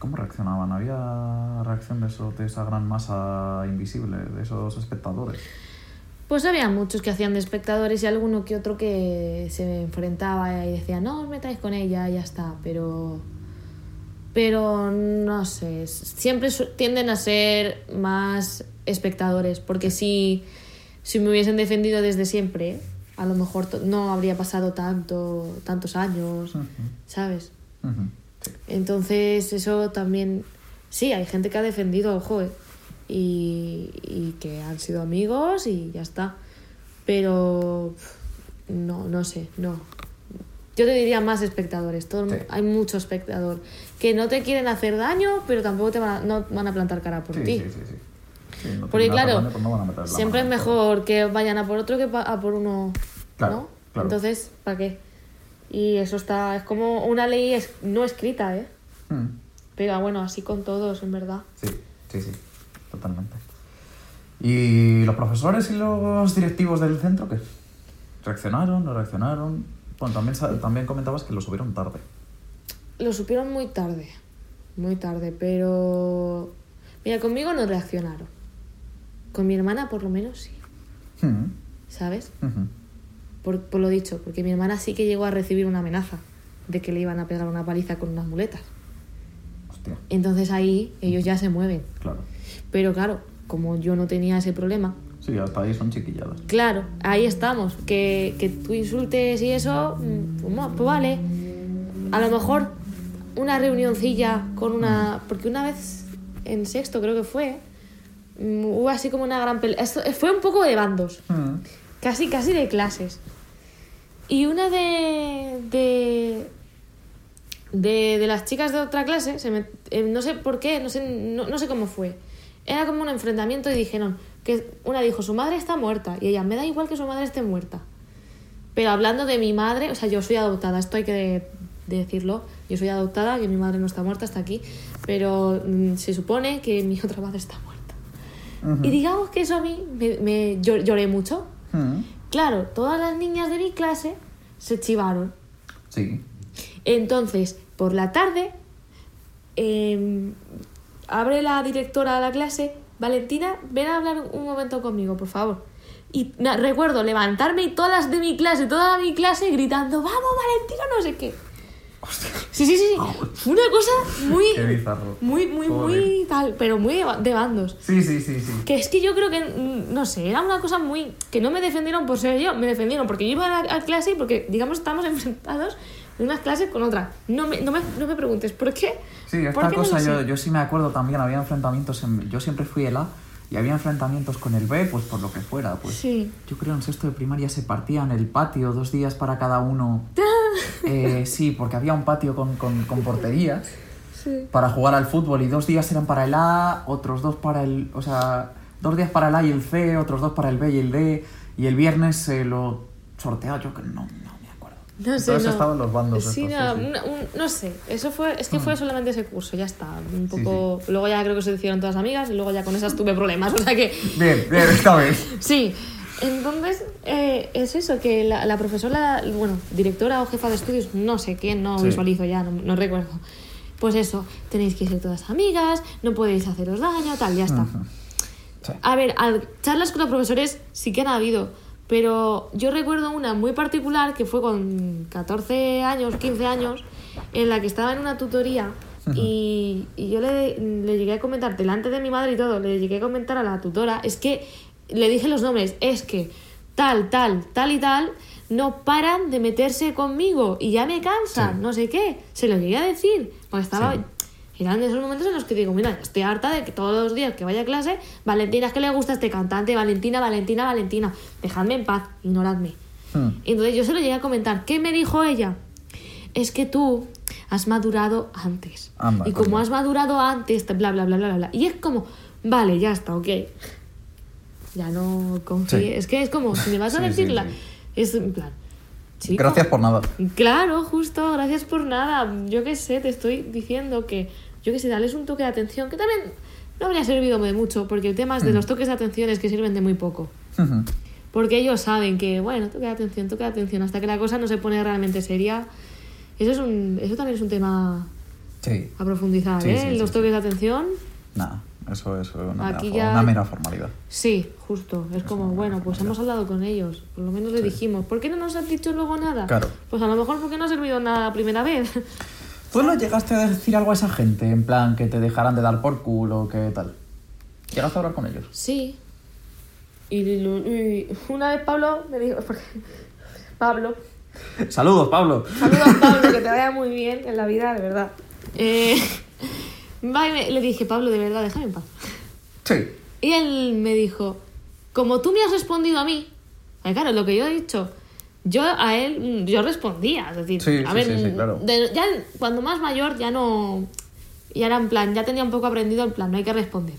¿Cómo reaccionaban? ¿Había reacción de, eso, de esa gran masa invisible, de esos espectadores? Pues había muchos que hacían de espectadores y alguno que otro que se enfrentaba y decía, no os metáis con ella, ya está, pero... Pero no sé, siempre tienden a ser más espectadores, porque si, si me hubiesen defendido desde siempre, a lo mejor no habría pasado tanto, tantos años, ¿sabes? sí. Entonces eso también, sí, hay gente que ha defendido, ojo, eh, y, y que han sido amigos y ya está. Pero no, no sé, no. Yo te diría más espectadores, todo Sí. hay mucho espectador que no te quieren hacer daño, pero tampoco te van a, no van a plantar cara por Sí, ti. sí, sí, sí. Sí, no Porque claro, pues no van a meter la siempre es mejor que vayan a por otro que a por uno, Claro, ¿no? claro. Entonces, ¿para qué? Y eso está, es como una ley es, no escrita, ¿eh? Mm, Pero bueno, así con todos, en verdad. Sí, sí, sí, totalmente. ¿Y los profesores y los directivos del centro qué? ¿Reaccionaron? ¿No reaccionaron? Bueno, también, también comentabas que lo subieron tarde. Lo supieron muy tarde, muy tarde, pero... Mira, conmigo no reaccionaron. Con mi hermana por lo menos sí, Mm, ¿sabes? Por, por lo dicho, porque mi hermana sí que llegó a recibir una amenaza de que le iban a pegar una paliza con unas muletas. Hostia, Entonces ahí ellos ya se mueven. claro. Pero claro, como yo no tenía ese problema, Sí, hasta ahí son chiquilladas. Claro, ahí estamos. Que, que tú insultes y eso, mm, pues, pues vale. A lo mejor una reunioncilla con una... Porque una vez en sexto creo que fue, hubo así como una gran pelea. Esto fue un poco de bandos, Mm, casi, casi de clases. Y una de... de de, de las chicas de otra clase, se me- eh, no sé por qué, no sé, no, no sé cómo fue. Era como un enfrentamiento y dijeron que una dijo, su madre está muerta. Y ella, me da igual que su madre esté muerta. Pero hablando de mi madre, o sea, yo soy adoptada, esto hay que de- de decirlo. Yo soy adoptada, que mi madre no está muerta, está aquí. Pero mm, se supone que mi otra madre está muerta. Y digamos que eso a mí me, lloré mucho. Claro, todas las niñas de mi clase se chivaron. Sí. Entonces, por la tarde, em, abre la directora de la clase, Valentina, ven a hablar un momento conmigo, por favor. Y recuerdo levantarme y todas las de mi clase, toda mi clase gritando, vamos Valentina, no sé qué. Sí, sí, sí, sí. Fue una cosa muy, Qué bizarro. muy, muy, Joder. muy tal, pero muy de ba- de bandos. Sí, sí, sí, sí. Que es que yo creo que, mm, no sé, era una cosa muy... Que no me defendieron por ser yo, me defendieron porque yo iba a la a clase y porque, digamos, estamos enfrentados en unas clases con otras. No me, no me, no me preguntes, ¿por qué? Sí, ¿Por esta qué cosa yo, yo sí me acuerdo también, había enfrentamientos, en, yo siempre fui el A y había enfrentamientos con el B, pues por lo que fuera, pues Sí. yo creo en sexto de primaria se partían el patio dos días para cada uno. Eh, sí, porque había un patio con, con, con porterías Sí. para jugar al fútbol y dos días eran para el A, otros dos para el, o sea, dos días para el A y el C, otros dos para el B y el D y el viernes se lo sorteaba yo que no, no sé, Entonces no. estaban los bandos Sí, estos, no, sí, sí. una- un- no sé, eso fue, es que fue solamente ese curso, ya está, un Sí, poco... Luego ya creo que se hicieron todas amigas y luego ya con esas tuve problemas, o sea que... Bien, bien, esta vez. Sí, entonces eh, es eso, que la, la profesora, bueno, directora o jefa de estudios, no sé quién, no visualizo ya, no, no recuerdo. Pues eso, tenéis que ser todas amigas, no podéis haceros daño, tal, ya está. A ver, al- charlas con los profesores sí que han habido, pero yo recuerdo una muy particular que fue con 14 años, 15 años, en la que estaba en una tutoría y, y yo le, le llegué a comentar delante de mi madre y todo, le llegué a comentar a la tutora, es que le dije los nombres, es que tal, tal, tal y tal no paran de meterse conmigo y ya me cansan, Sí. no sé qué, se lo llegué a decir, porque estaba... Sí. Eran esos momentos en los que digo, mira, estoy harta de que todos los días que vaya a clase, Valentina, es que le gusta este cantante, Valentina, Valentina, Valentina, dejadme en paz, ignoradme. Hmm. Y entonces yo se lo llegué a comentar. ¿Qué me dijo ella? Es que tú has madurado antes. Anda, y como has madurado antes, te- bla, bla, bla, bla, bla. Y es como, vale, ya está, ok. Ya no confíe. Sí. Es que es como, si me vas a Sí, sí, decirla, sí. es en plan, chico, Gracias por nada. Claro, justo, gracias por nada. Yo qué sé, te estoy diciendo que, yo qué sé, darles un toque de atención, que también no habría servido de mucho, porque el tema es de Mm. los toques de atención es que sirven de muy poco. Porque ellos saben que, bueno, toque de atención, toque de atención, hasta que la cosa no se pone realmente seria. Eso, es un, eso también es un tema Sí. a profundizar, Sí, ¿eh? sí, los toques de atención, Nada, eso es una, Aquí mera, ya- una mera formalidad. sí, justo. Es como, bueno, pues hemos hablado con ellos, por lo menos le dijimos. ¿Por qué no nos has dicho luego nada? Claro. Pues a lo mejor porque no ha servido nada la primera vez. ¿Tú no llegaste a decir algo a esa gente? En plan, que te dejaran de dar por culo, que tal. ¿Llegaste a hablar con ellos? Sí. Y, una vez Pablo me dijo, porque Pablo, Saludos, Pablo. saludos Pablo, que te vaya muy bien en la vida, de verdad. Eh, le dije, Pablo, de verdad, déjame en paz. Sí. Y él me dijo, como tú me has respondido a mí, claro, lo que yo he dicho, yo a él, mm, yo respondía, es decir, Sí, a sí, ver, sí, mm, claro. de- ya cuando más mayor ya no, ya era en plan, ya tenía un poco aprendido el plan, no hay que responder,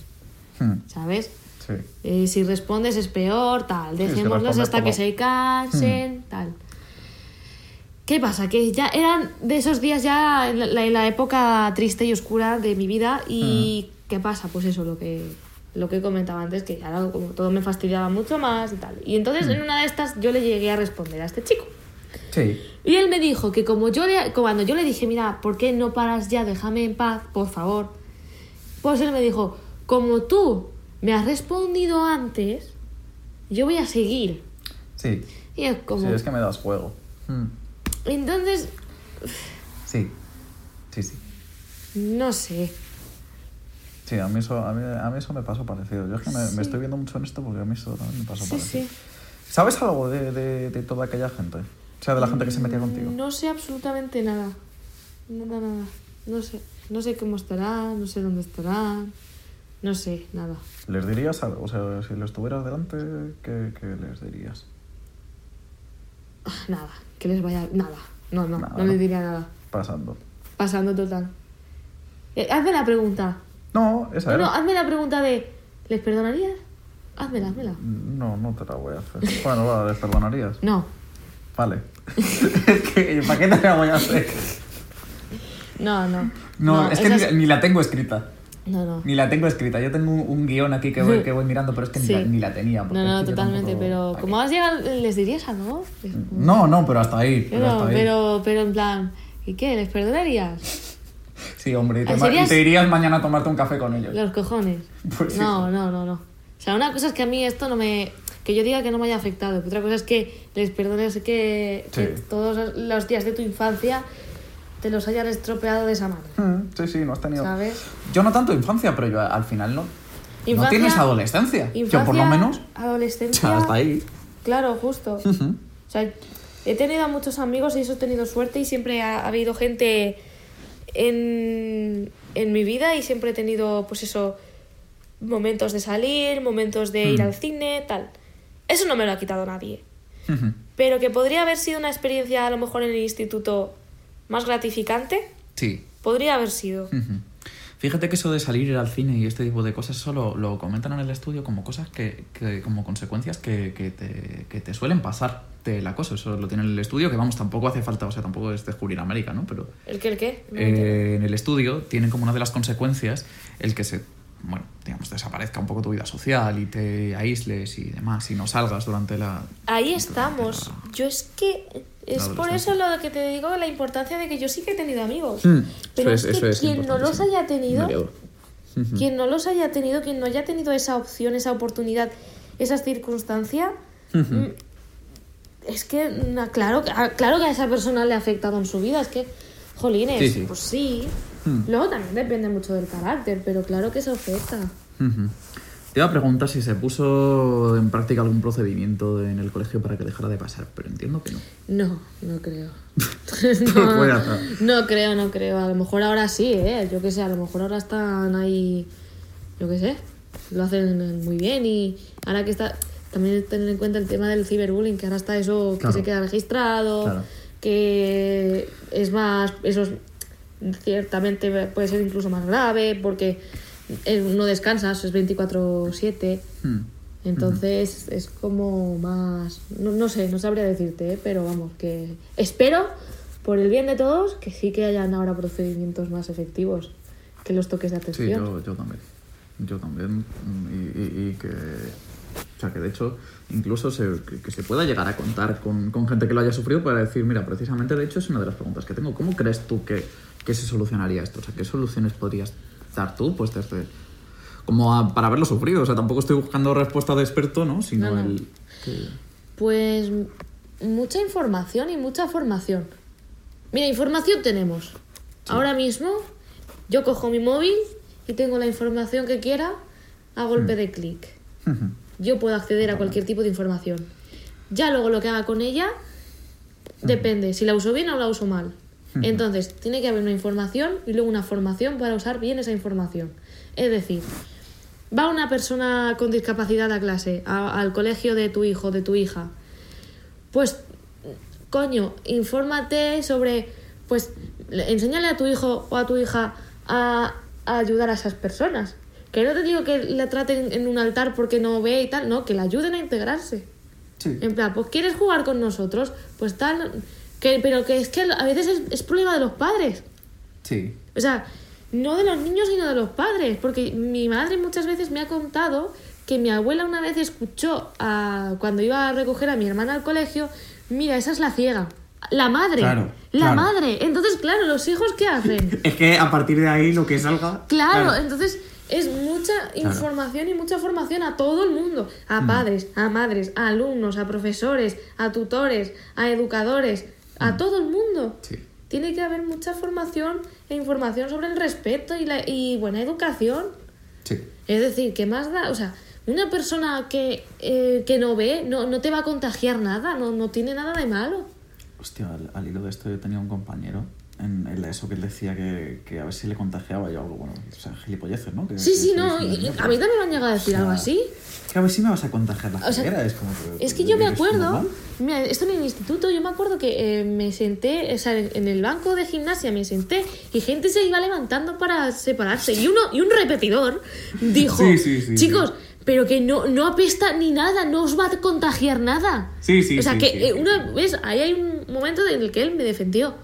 Hmm, ¿sabes? Eh, si respondes es peor, tal. Dejémoslos hasta como- que se cansen, tal. ¿Qué pasa? Que ya eran de esos días ya la, en la época triste y oscura de mi vida y ¿qué pasa? Pues eso, lo que, lo que comentaba antes, que ahora como todo me fastidiaba mucho más y tal. Y entonces en una de estas yo le llegué a responder a este chico. Sí. Y él me dijo que como yo le, cuando yo le dije, mira, ¿por qué no paras ya? Déjame en paz, por favor. Pues él me dijo, como tú me has respondido antes, yo voy a seguir. Sí. Y es como... Sí, es que me das juego. Hmm, Entonces, Sí. Sí, sí. no sé. Sí, a mí eso, a mí, a mí eso me pasó parecido. Yo es que me, Sí. me estoy viendo mucho en esto porque a mí eso también me pasó Sí, parecido. sí. ¿Sabes algo de, de, de toda aquella gente? O sea, de la gente que se metía contigo. No sé absolutamente nada. Nada, nada. No sé. No sé cómo estará, no sé dónde estará. No sé, nada. ¿Les dirías algo? O sea, si les tuvieras delante, ¿qué, qué les dirías? Ah, Nada. Que les vaya... Nada. No, no. Nada, no ¿no? les diría nada. Pasando. Pasando total. Eh, hazme la pregunta. No, esa No, era. no, hazme la pregunta de... ¿Les perdonarías? Házmela, házmela. No, no te la voy a hacer. Bueno, va, ¿les perdonarías? No. Vale. es que, ¿para qué te la voy a hacer? No, no. No, es que ni, la tengo escrita. No, no. Ni la tengo escrita. Yo tengo un, guion aquí que voy, que voy mirando, pero es que ni, la, ni la tenía. No, no, totalmente. Pero ¿para como has llegado, ¿les dirías algo? No, no, pero hasta ahí. Pero, Pero, hasta ahí. pero, pero en plan, ¿Y qué? ¿Les perdonarías? Sí, hombre, y te, ¿En ma- y serio? te irías mañana a tomarte un café con ellos. Los cojones. Pues no, no, no, no. O sea, una cosa es que a mí esto no me... Que yo diga que no me haya afectado. pero Otra cosa es que les perdones que, que Sí. todos los días de tu infancia te los hayan estropeado de esa manera. Mm, Sí, sí, no has tenido. ¿Sabes? Yo no tanto infancia, pero yo al final no. no Infancia- tienes adolescencia. yo por lo Infancia, menos. Adolescencia... Hasta ahí. Claro, justo. Ujú. O sea, he tenido a muchos amigos y eso he tenido suerte y siempre ha, ha habido gente en, en mi vida y siempre he tenido, pues eso, momentos de salir, momentos de ir Mm. al cine, tal. Eso no me lo ha quitado nadie. Pero que podría haber sido una experiencia a lo mejor en el instituto más gratificante, Sí. podría haber sido. Fíjate que eso de salir ir al cine y este tipo de cosas, eso lo, lo comentan en el estudio como cosas que, que- como consecuencias que, que te, que te suelen pasar del acoso. Eso lo tiene en el estudio, que vamos, tampoco hace falta, o sea, tampoco es descubrir América, ¿no? Pero ¿El qué, el qué? Eh, en el estudio tienen como una de las consecuencias el que se, bueno, digamos, desaparezca un poco tu vida social y te aísles y demás, y no salgas durante la... Ahí estamos. Yo es que es La por eso lo que te digo la importancia de que yo sí que he tenido amigos. Mm, Pero eso es, es- que eso es quien no los haya tenido, quien no los haya tenido, quien no haya tenido esa opción, esa oportunidad, esa circunstancia, Ujú. mm, es que claro, que- ah, claro que a esa persona le ha afectado en su vida. Es que, jolines, Sí, sí. pues sí. Mm. Luego también depende mucho del carácter, pero claro que eso afecta. Te iba a preguntar si se puso en práctica algún procedimiento en el colegio para que dejara de pasar, pero entiendo que no. No, no creo. Pues está. no creo, no creo. A lo mejor ahora sí, ¿eh? Yo qué sé, a lo mejor ahora están ahí, yo qué sé, lo hacen muy bien y ahora que está, también tener en cuenta el tema del ciberbullying, que ahora está eso Claro. que se queda registrado, Claro. que es más, eso es- ciertamente puede ser incluso más grave porque eh, no descansas, es 24/7. Hmm. Entonces es como más... No, no sé, no sabría decirte, ¿eh? pero vamos, que espero, por el bien de todos, que sí que hayan ahora procedimientos más efectivos que los toques de Sí, atención. yo, yo también. Yo también. Y, y- y que. O sea, que de hecho, incluso se, que, que se pueda llegar a contar con, con gente que lo haya sufrido para decir, mira, precisamente de hecho es una de las preguntas que tengo. ¿Cómo crees tú que, que se solucionaría esto? O sea, ¿qué soluciones podrías dar tú? Pues desde. Como a- para haberlo sufrido. O sea, tampoco estoy buscando respuesta de experto, ¿no? Sino No, no. el. que- Pues mucha información y mucha formación. Mira, información tenemos. Ahora mismo yo cojo mi móvil y tengo la información que quiera a golpe de clic. Yo puedo acceder a cualquier tipo de información. Ya luego lo que haga con ella depende si la uso bien o la uso mal. Entonces, tiene que haber una información y luego una formación para usar bien esa información. Es decir, va una persona con discapacidad a clase, a- al colegio de tu hijo, de tu hija. Pues, coño, infórmate sobre, pues, le- enséñale a tu hijo o a tu hija a, a ayudar a esas personas. Que no te digo que la traten en un altar porque no ve y tal, no, que la ayuden a integrarse. Sí. En plan, pues quieres jugar con nosotros, pues tal, que, pero que es que a veces es, es problema de los padres. Sí. O sea, no de los niños, sino de los padres. Porque mi madre muchas veces me ha contado que mi abuela una vez escuchó a, cuando iba a recoger a mi hermana al colegio, mira, esa es la ciega. La madre. Claro, la claro. madre. Entonces, claro, los hijos, ¿qué hacen? Es que a partir de ahí lo que salga. Claro, entonces es mucha información y mucha formación a todo el mundo, a Mm. padres, a madres, a alumnos, a profesores, a tutores, a educadores, a todo el mundo. Mm. Sí. Tiene que haber mucha formación e información sobre el respeto y, la, y buena educación. Sí. Es decir, ¿qué más da? O sea, una persona que, eh, que no ve no, no te va a contagiar nada, no, no tiene nada de malo. Hostia, al, al hilo de esto yo tenía un compañero en, en eso que él decía que, que a ver si le contagiaba yo algo, bueno, o sea, gilipolleces, ¿no? Que- Sí, que sí, no, y- a mí también me han llegado a decir O sea, algo así. Que a ver si me vas a contagiar la O sea, es como... que- Es que yo me ¿eres acuerdo, mira, esto en el instituto, yo me acuerdo que eh, me senté, o sea, en el banco de gimnasia me senté y gente se iba levantando para separarse. Y uno y un repetidor dijo, Sí, sí, sí, chicos, pero que no, no apesta ni nada, no os va a contagiar nada. Sí, sí, O sea, sí, que sí, eh, sí, una vez, ahí hay un momento en el que él me defendió.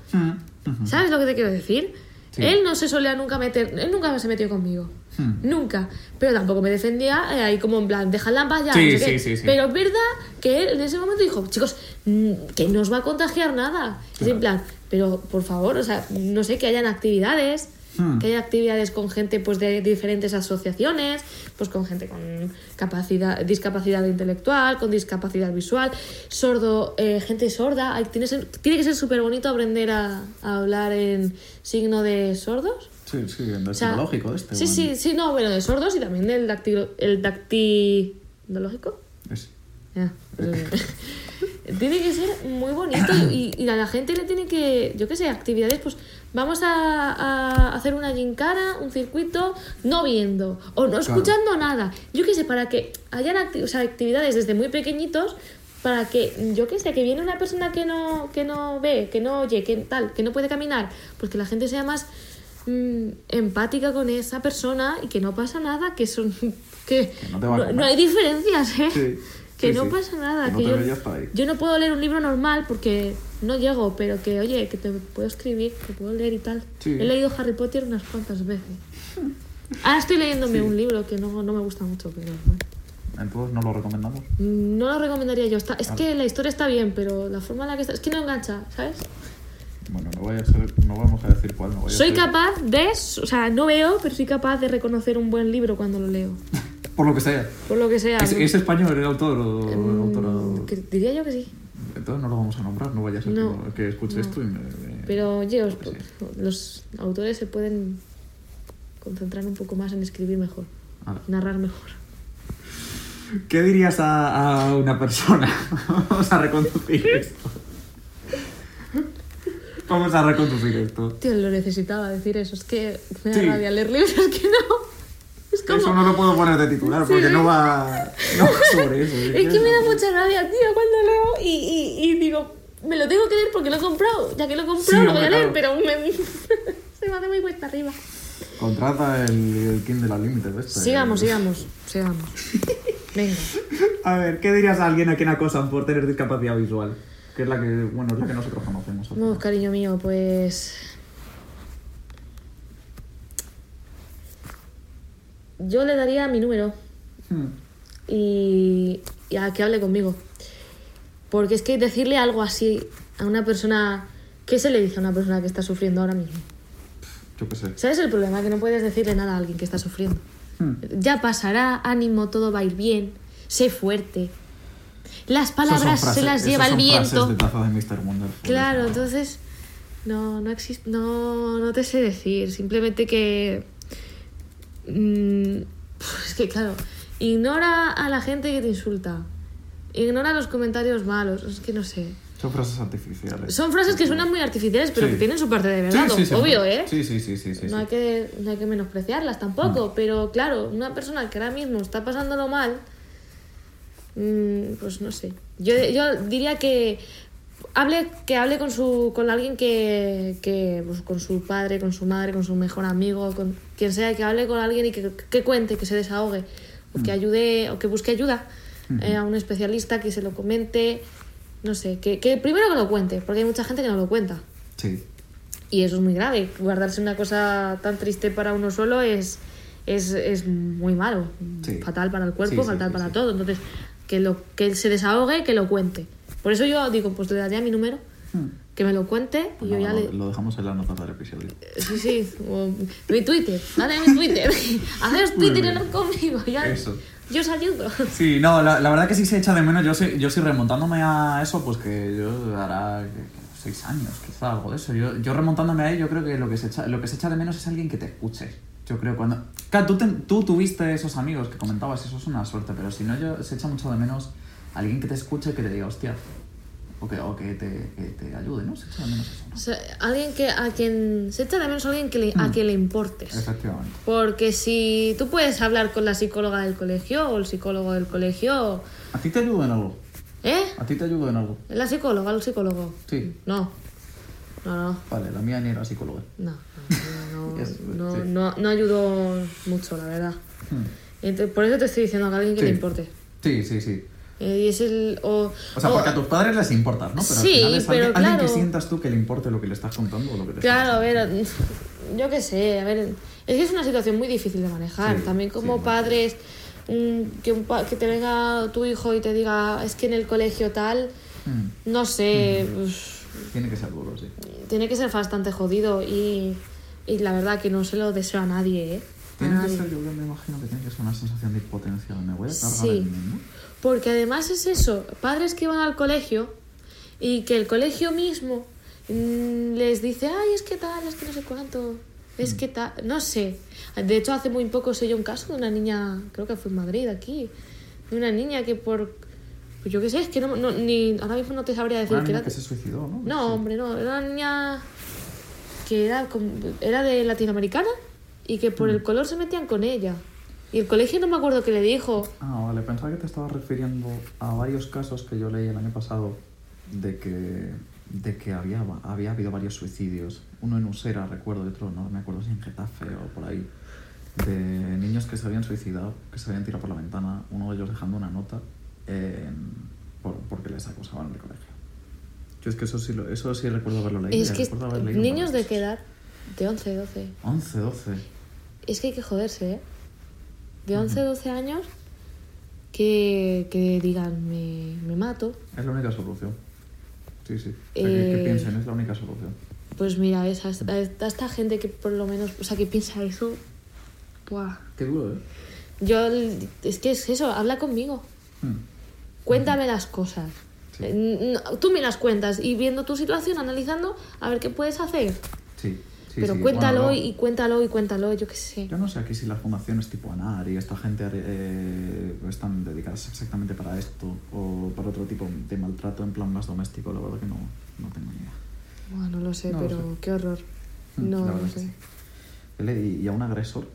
¿Sabes lo que te quiero decir? Sí. Él no se solía nunca meter, él nunca se metió conmigo. Hmm. Nunca. Pero tampoco me defendía eh, ahí como en plan, en paz ya. Sí, no sé sí. Pero es verdad que él en ese momento dijo, chicos, mm, que no os va a contagiar nada. Es en plan, Pero, por favor, o sea, no sé, que hayan actividades, Hmm. que haya actividades con gente pues de diferentes asociaciones, pues con gente con capacidad, discapacidad intelectual, con discapacidad visual, sordo, eh, gente sorda. Hay- tiene, tiene que ser súper bonito aprender a, a hablar en signo de sordos. Sí, sí, el O sea, este. Sí, bueno. sí, sí, no, bueno, de sordos y también del dactilo, el dactilológico. Es- pues, tiene que ser muy bonito y, y a la gente le tiene que, yo qué sé, actividades, pues vamos a, a hacer una gincana, un circuito, no viendo o no escuchando nada. Yo qué sé, para que hayan acti- o sea, actividades desde muy pequeñitos para que, yo qué sé, que viene una persona que no, que no ve, que no oye, que tal, que no puede caminar, pues que la gente sea más mm, empática con esa persona y que no pasa nada, que son que, no a no, no hay diferencias, ¿eh? Sí, que sí, no sí. pasa nada, Que no que yo, yo no puedo leer un libro normal porque no llego, pero que oye, que te puedo escribir, que puedo leer y tal. Sí. He leído Harry Potter unas cuantas veces. Ahora estoy leyéndome un libro que no, no me gusta mucho, pero bueno. Entonces no lo recomendamos. No lo recomendaría yo. Está, es que la historia está bien, pero la forma en la que está. Es que no engancha, ¿sabes? Bueno, no vaya a ser, no vamos a decir cuál, no vaya a Soy ser- capaz de. O sea, no veo, pero soy capaz de reconocer un buen libro cuando lo leo. Por lo que sea. Por lo que sea. ¿Es, es español el autor o que- diría yo que sí. Entonces no lo vamos a nombrar, no vaya a ser No, que, que escuche no. esto y me... me- Pero oye, los autores se pueden concentrar un poco más en escribir mejor, Ala. narrar mejor. ¿Qué dirías a, a una persona? Vamos a reconducir esto. Vamos a reconducir esto. Tío, lo necesitaba decir eso. Es que me da Sí. rabia leer libros, es que no. Eso no lo puedo poner de titular Sí. porque no va, no va sobre eso. Es que me da mucha rabia, tío, cuando leo y, y, y digo, me lo tengo que leer porque lo he comprado. Ya que lo he comprado, Sí, lo voy a leer, claro. pero me... se me hace muy cuesta arriba. Contrata el, el Kindle Unlimited este. Sigamos, sigamos, sigamos. Venga. A ver, ¿qué dirías a alguien a quien acosan por tener discapacidad visual? Que es la que, bueno, es la que nosotros conocemos. No, cariño mío, pues. Yo le daría mi número Hmm. y, y a que hable conmigo. Porque es que decirle algo así a una persona. ¿Qué se le dice a una persona que está sufriendo ahora mismo? Yo qué sé. ¿Sabes el problema? Que no puedes decirle nada a alguien que está sufriendo. Hmm. Ya pasará, ánimo, todo va a ir bien, sé fuerte. Las palabras frases- se las lleva el viento. frases de taza de Mr. Wonderful. Claro, entonces no, no existe, no, no te sé decir, simplemente que mm, es que claro, ignora a la gente que te insulta, ignora los comentarios malos, es que no sé. Son frases artificiales. Son frases que suenan muy artificiales, pero Sí. que tienen su parte de verdad, Sí, obvio. ¿eh? Sí, sí, sí, sí, no. Hay que, no hay que menospreciarlas tampoco, pero claro, una persona que ahora mismo está pasándolo mal, mm, pues no sé. Yo, yo diría que hable, que hable con su con alguien que, que pues, con su padre, con su madre, con su mejor amigo, con quien sea, que hable con alguien y que, que cuente, que se desahogue, o que ayude, o que busque ayuda eh, a un especialista, que se lo comente, no sé, que, que primero que lo cuente, porque hay mucha gente que no lo cuenta. Sí. Y eso es muy grave. Guardarse una cosa tan triste para uno solo es, es, es muy malo. Sí. Fatal para el cuerpo, Sí, fatal sí, para todo. Entonces, que, lo, que se desahogue, que lo cuente. Por eso yo digo, pues le daría mi número, que me lo cuente y Pues yo ya lo, le... lo dejamos en las notas del episodio. Sí, sí, o mi Twitter, dale mi Twitter. Haceros Twitter bien. conmigo, ya. Eso. Yo os ayudo. Sí, no, la, la verdad que sí se echa de menos. Yo sí, yo sí remontándome a eso, pues que yo hará seis años, quizá algo de eso. Yo, yo remontándome a ello, yo creo que lo que, se echa, lo que se echa de menos es alguien que te escuche. Yo creo cuando... Claro, tú, te- tú tuviste esos amigos que comentabas, eso es una suerte, pero si no, yo, se echa mucho de menos alguien que te escuche, que te diga, hostia, o que, o que, te, que te ayude, ¿no? Se echa de menos eso, ¿no? O sea, alguien que a quien se echa de menos a alguien que le, a quien le importes. Efectivamente. Porque si tú puedes hablar con la psicóloga del colegio o el psicólogo del colegio, ¿A ti te ayuda en algo? ¿eh? ¿A ti te ayuda en algo? ¿La psicóloga el psicólogo? Sí. No. No, no. Vale, la mía ni era psicóloga. No, no, no, no, sí. no, no ayudó mucho, la verdad. Hmm. Entonces, por eso te estoy diciendo que a alguien que Sí. le importe. Sí, sí, sí. Eh, es el. O, O sea, o- porque a tus padres les importas, ¿no? Pero Sí, al final es pero alguien, alguien que claro. sientas tú que le importe lo que le estás contando o lo que te Claro, a ver, yo qué sé, a ver, es que es una situación muy difícil de manejar. Sí, También como sí, padres, mm, que, un que te venga tu hijo y te diga, es que en el colegio tal, Hmm. no sé, pues, Tiene que ser duro, sí. tiene que ser bastante jodido y, y la verdad que no se lo deseo a nadie, ¿eh? A Tiene que nadie. ser, yo me imagino que tiene que ser una sensación de impotencia. Me voy a cargar Sí. el. Porque además es eso, padres que van al colegio y que el colegio mismo mm, les dice, ay, es que tal, es que no sé cuánto, es que tal, no sé. De hecho, hace muy poco sé yo un caso de una niña, creo que fue en Madrid, aquí, de una niña que por, pues yo qué sé, es que no, no- ni, ahora mismo no te sabría decir Una que era... que se suicidó, ¿no? No, Sí. hombre, no, era una niña que era, era de latinoamericana y que por el color se metían con ella. Y el colegio no me acuerdo qué le dijo. Ah, vale, pensaba que te estabas refiriendo a varios casos que yo leí el año pasado de que, de que había, había habido varios suicidios. Uno en Usera, recuerdo, y otro no me acuerdo si en Getafe o por ahí. De niños que se habían suicidado, que se habían tirado por la ventana, uno de ellos dejando una nota en- por- porque les acosaban en el colegio. Yo es que eso sí, lo- eso sí recuerdo haberlo leído. Es que recuerdo haber leído niños de qué edad? De 11, 12. casos. 11, 12. Es que hay que joderse, ¿eh? De 11, 12 años que, que digan, me, me mato. Es la única solución. Sí, sí. O sea, que, que Eh, piensen, es la única solución. Pues mira, esa, a esta gente que por lo menos, o sea, que piensa eso, ¡buah! Qué duro, ¿eh? Yo, es que es eso, habla conmigo. Hmm. Cuéntame las cosas. Sí. Eh, tú me las cuentas y viendo tu situación, analizando, a ver qué puedes hacer. Sí, sí, Pero sí. cuéntalo Bueno, y cuéntalo y cuéntalo, yo qué sé. Yo no sé aquí si las fundaciones tipo ANAR y esta gente eh, están dedicadas exactamente para esto o para otro tipo de maltrato en plan más doméstico, la verdad que no, no tengo ni idea. Bueno, no lo sé, No lo pero sé. qué horror. Mm, No que sé. sí. ¿Y y a un agresor?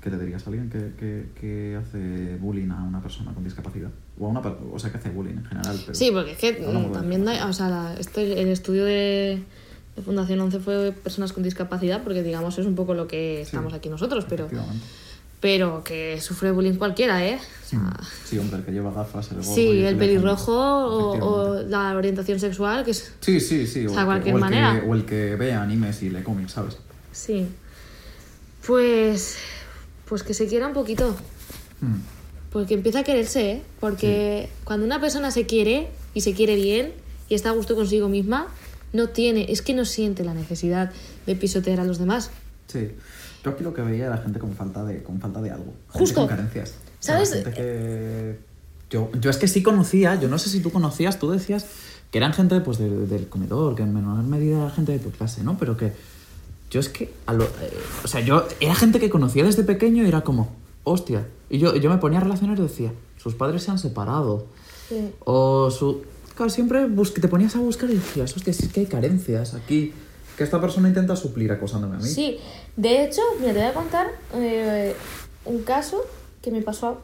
¿Qué le dirías a alguien que, que, que hace bullying a una persona con discapacidad? O a una o sea, que hace bullying en general. Pero Sí, porque es que también discapacidad. o sea, la- este- el estudio de, de Fundación 11 fue personas con discapacidad, porque digamos es un poco lo que estamos aquí nosotros, pero, pero que sufre bullying cualquiera, ¿eh? O sea, Mm. Sí, hombre, el que lleva gafas, el sí, el le- pelirrojo o, la orientación sexual, que es... Sí, sí, sí. O sea, cualquier manera. Que, o el que ve animes y lee cómics, ¿sabes? Sí. Pues, pues que se quiera un poquito. Mm. Porque empieza a quererse, ¿eh? Porque cuando una persona se quiere y se quiere bien y está a gusto consigo misma, no tiene, es que no siente la necesidad de pisotear a los demás. Sí. Yo aquí lo que veía era gente con falta de, con falta de algo. Justo. Con carencias. O sea, ¿Sabes? gente que... Yo, yo es que sí conocía, yo no sé si tú conocías, tú decías que eran gente pues, de- del comedor, que en menor medida era gente de tu clase, ¿no? Pero que yo es que... a lo- eh, o sea, yo era gente que conocía desde pequeño y era como, hostia. Y yo, yo me ponía a relacionar y decía, sus padres se han separado. Sí. O su... Claro, siempre te ponías a buscar y decías, hostia, si es que hay carencias aquí. Que esta persona intenta suplir acosándome a mí. Sí, de hecho, mira, te voy a contar eh, un caso que me pasó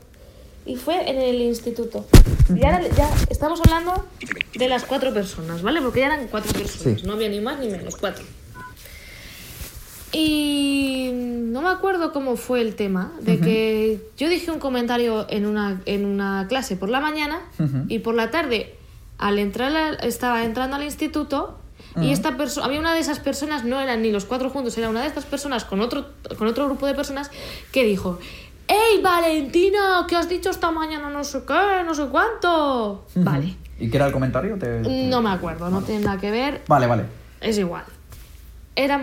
y fue en el instituto. Y ahora ya estamos hablando de las cuatro personas, ¿vale? Porque ya eran cuatro personas, Sí. no había ni más ni menos, cuatro. Y no me acuerdo cómo fue el tema, de que yo dije un comentario en una, en una clase por la mañana y por la tarde, al entrar, al- estaba entrando al instituto y esta persona, había una de esas personas, no eran ni los cuatro juntos, era una de estas personas con otro, con otro grupo de personas que dijo, ¡Ey, Valentina! ¿Qué has dicho esta mañana? No sé qué, no sé cuánto. Vale. ¿Y qué era el comentario? Te- te- No me acuerdo, no tiene nada que ver. Vale, vale. Es igual. Era,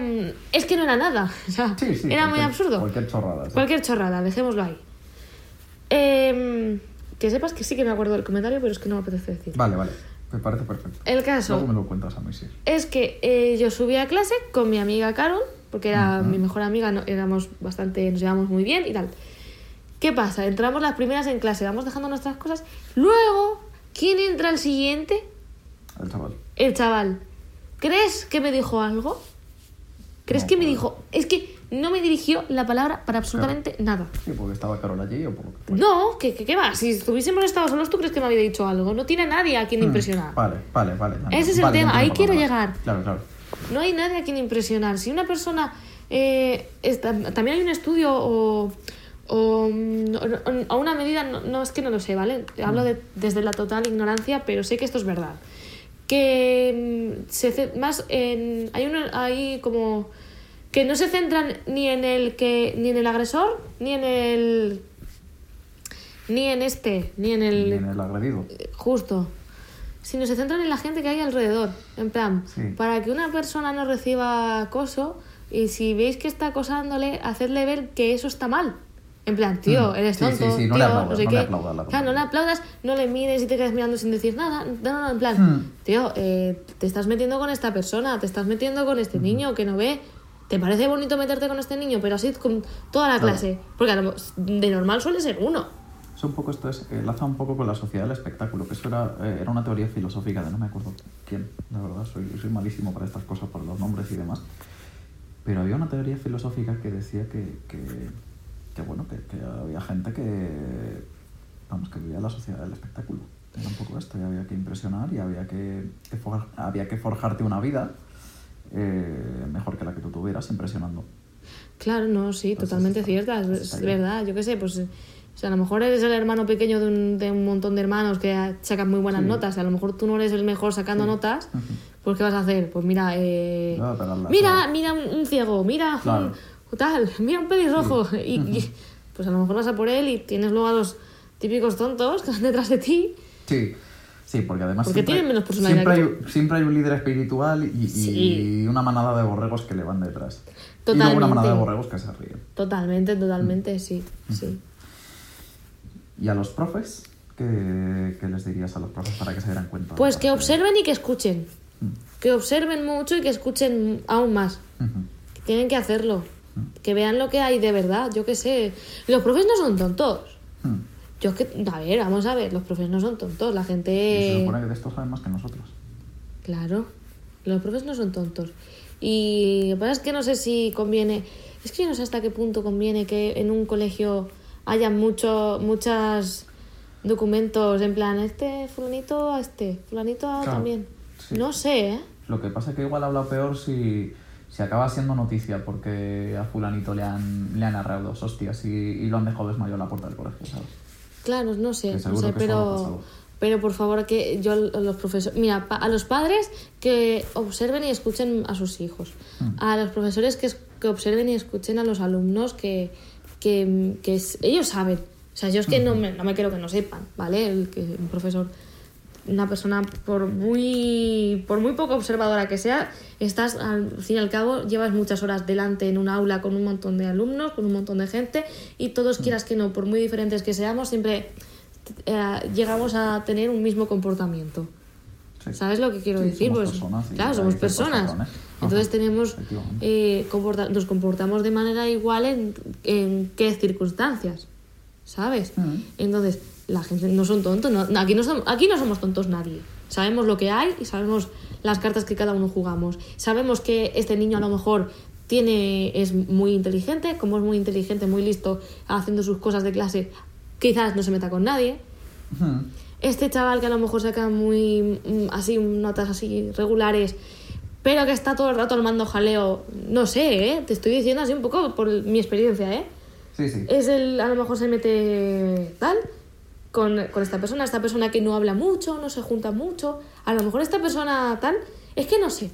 es que no era nada. o sea, Sí, sí. era muy absurdo. Cualquier chorrada. sí. Cualquier chorrada, dejémoslo ahí. Em, que sepas que sí que me acuerdo del comentario, pero es que no me apetece decir. Vale, vale. Me parece perfecto. El caso Luego me lo cuentas a mí, sí. es que eh, yo subí a clase con mi amiga Carol, porque era mi mejor amiga, no- éramos bastante, nos llevamos muy bien y tal. ¿Qué pasa? Entramos las primeras en clase, vamos dejando nuestras cosas. Luego, ¿quién entra al siguiente? El chaval. El chaval. ¿Crees que me dijo algo? ¿Crees No, que me dijo? Es que no me dirigió la palabra para absolutamente nada. Sí, porque estaba Carol allí o por lo que fuera. No, ¿qué, qué, qué va? Si estuviésemos estado solos, ¿tú crees que me había dicho algo? No tiene nadie a quien Mm, impresionar. Vale, vale, vale. Ese es el tema, ahí quiero llegar. Claro, claro. No hay nadie a quien impresionar. Si una persona... eh, está- también hay un estudio o... O, mm, o- o una medida, no, no, es que no lo sé, ¿vale? Hablo de- desde la total ignorancia, pero sé que esto es verdad. Que mm, se más en, hay uno hay como que no se centran ni en el que ni en el agresor ni en el ni en este ni en el Y en el agredido. justo sino se centran en la gente que hay alrededor. En plan, Sí. para que una persona no reciba acoso y si veis que está acosándole, hacedle ver que eso está mal. En plan, tío, Mm. eres Sí, sí, tonto, sí, no tío, le aplaudas, sé no le qué. aplaudas Claro, no le aplaudas, no le mires y te quedas mirando sin decir nada. No, no, en plan, Mm. tío, eh, te estás metiendo con esta persona, te estás metiendo con este niño que no ve. ¿Te parece bonito meterte con este niño? Pero así con toda la Claro. clase. Porque a lo- de normal suele ser uno. Es un poco esto es, enlaza un poco con la sociedad del espectáculo, que eso era, eh, era una teoría filosófica de no me acuerdo quién, la verdad, soy, soy malísimo para estas cosas, por los nombres y demás. Pero había una teoría filosófica que decía que, que, que, bueno, que, que había gente que, vamos, que vivía en la sociedad del espectáculo. Era un poco esto, y había que impresionar y había que, que for- había que forjarte una vida eh, mejor que la que tú tuvieras impresionando. Claro, no, sí, Pues totalmente está- cierta, es, está es bien. verdad, yo qué sé, pues... O sea, a lo mejor eres el hermano pequeño de un, de un montón de hermanos que sacan muy buenas Sí. notas. A lo mejor tú no eres el mejor sacando Sí. notas. Pues, ¿qué vas a hacer? Pues mira, eh, Le voy a pegar la mira, sola. mira un, un ciego, mira Claro. un tal, mira un pelirrojo. Y, y, pues a lo mejor vas a por él y tienes luego a los típicos tontos que van detrás de ti. Sí, sí, porque además Porque siempre, menos personalidad siempre, hay, siempre hay un líder espiritual y, y una manada de borregos que le van detrás. Y Totalmente. luego una manada de borregos que se ríen. Totalmente, Mm. totalmente, sí, sí. ¿Y a los profes? ¿Qué, qué les dirías a los profes para que se dieran cuenta? Pues que observen y que escuchen. Que observen mucho y que escuchen aún más. Tienen que hacerlo. Que vean lo que hay de verdad. Yo qué sé. Los profes no son tontos. Yo es que, a ver, vamos a ver, los profes no son tontos. La Y se gente. supone que de esto saben más que nosotros. Claro, los profes no son tontos. Y lo que pasa es que no sé si conviene. Es que yo no sé hasta qué punto conviene que en un colegio haya mucho, muchos documentos en plan, este fulanito a este, fulanito a Claro, también. sí. No sé, ¿eh? Lo que pasa es que igual habla peor si, si acaba siendo noticia porque a fulanito le han, le han arreado dos hostias y, y lo han dejado desmayado en la puerta del colegio, ¿sabes? Claro, no sé, no sé, pero, pero por favor que yo a los profesores, mira, pa- a los padres que observen y escuchen a sus hijos, Mm. a los profesores que, que observen y escuchen a los alumnos que, que, que es- ellos saben. O sea, yo es que no, me, no me quiero que no sepan, ¿vale? El que un profesor, una persona por muy, por muy poco observadora que sea, estás al fin y al cabo, llevas muchas horas delante en un aula con un montón de alumnos, con un montón de gente, y todos quieras que no, por muy diferentes que seamos, siempre eh, llegamos a tener un mismo comportamiento. Sí. ¿Sabes lo que quiero Sí, decir? somos Pues, personas claro, somos personas. patrones. Entonces tenemos, eh, comporta- nos comportamos de manera igual en, en qué circunstancias, ¿sabes? Mm. Entonces, la gente no son tontos, no- aquí, no somos, aquí no somos tontos nadie. Sabemos lo que hay y sabemos las cartas que cada uno jugamos. Sabemos que este niño a lo mejor tiene, es muy inteligente, como es muy inteligente, muy listo, haciendo sus cosas de clase, quizás no se meta con nadie. Este chaval que a lo mejor saca muy mm, así notas así regulares, pero que está todo el rato al mando jaleo, no sé, ¿eh? te estoy diciendo así un poco por mi experiencia, ¿eh? Sí, sí. Es el, a lo mejor se mete tal con, con esta persona, esta persona que no habla mucho, no se junta mucho, a lo mejor esta persona tal, es que no sé,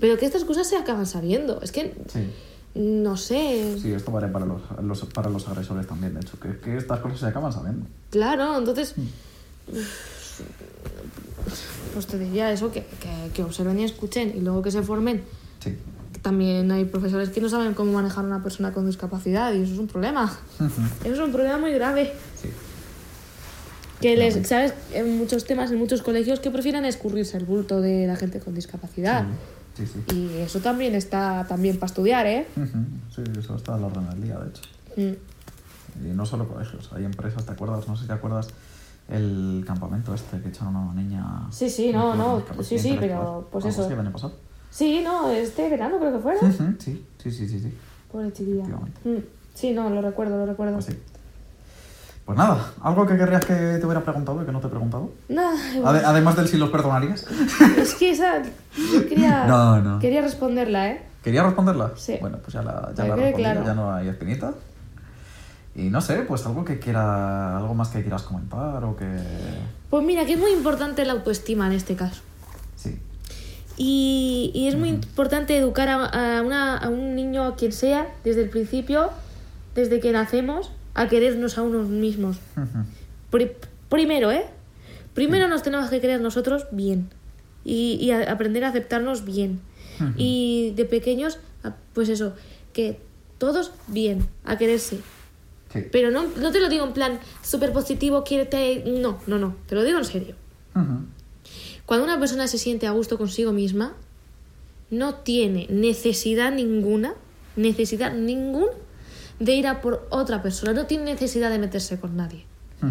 pero que estas cosas se acaban sabiendo, es que Sí. no sé, Sí, esto vale para los, los- para los agresores también, de hecho, que, que estas cosas se acaban sabiendo. claro, entonces Mm. pues te diría eso, que, que, que observen y escuchen y luego que se formen. Sí. También hay profesores que no saben cómo manejar a una persona con discapacidad y eso es un problema. Eso es un problema muy grave. Sí. Que les, ¿sabes? En muchos temas, en muchos colegios que prefieren escurrirse el bulto de la gente con discapacidad. Sí, sí. Y eso también está también para estudiar, ¿eh? Ujú. Sí, eso está a la orden del día, de hecho. Mm. Y no solo colegios, hay empresas, ¿te acuerdas? No sé si te acuerdas el campamento este que echaron a una niña. Sí, sí, no, no, sí, sí, pero, pues eso. el año pasado. Sí, no, este verano creo que fuera. Ujú, Sí, sí, sí, sí, sí. Pobre chiquilla. Mm. Sí, no, lo recuerdo, lo recuerdo. Pues sí. Pues nada, ¿algo que querrías que te hubiera preguntado y que no te he preguntado? Nada, Ade- además del si los perdonarías. es que esa. Yo quería. No, no. Quería responderla, ¿eh? ¿Quería responderla? Sí. Bueno, pues ya la, ya la respondido, claro. ya no hay espinita. Y no sé, pues algo que quiera, algo más que quieras comentar o que... Pues mira, que es muy importante la autoestima en este caso. Sí. Y, y es muy importante educar a, a una- a un niño, a quien sea, desde el principio, desde que nacemos, a querernos a unos mismos. Pri- primero, ¿eh? Primero nos tenemos que querer nosotros bien y, y a- aprender a aceptarnos bien. Y de pequeños, pues eso, que todos bien, a quererse. Sí. Pero no, no te lo digo en plan súper positivo, quiérete. No, no, no, te lo digo en serio. Cuando una persona se siente a gusto consigo misma, no tiene necesidad ninguna, necesidad ninguna de ir a por otra persona, no tiene necesidad de meterse con nadie,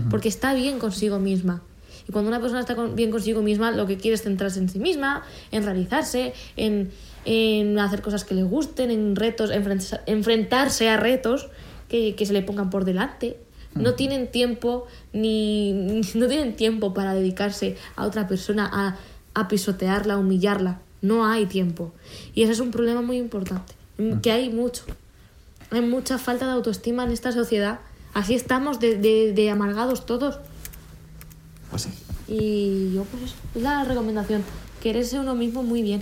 porque está bien consigo misma. Y cuando una persona está bien consigo misma, lo que quiere es centrarse en sí misma, en realizarse, en, en hacer cosas que le gusten, en retos, enfrentarse, enfrentarse a retos que, que se le pongan por delante. No tienen tiempo ni, no tienen tiempo para dedicarse a otra persona a, a pisotearla, a humillarla. No hay tiempo. Y ese es un problema muy importante, que hay mucho. Hay mucha falta de autoestima en esta sociedad. Así estamos de, de- de amargados todos. Pues sí. Y yo pues es la recomendación. Quererse uno mismo muy bien.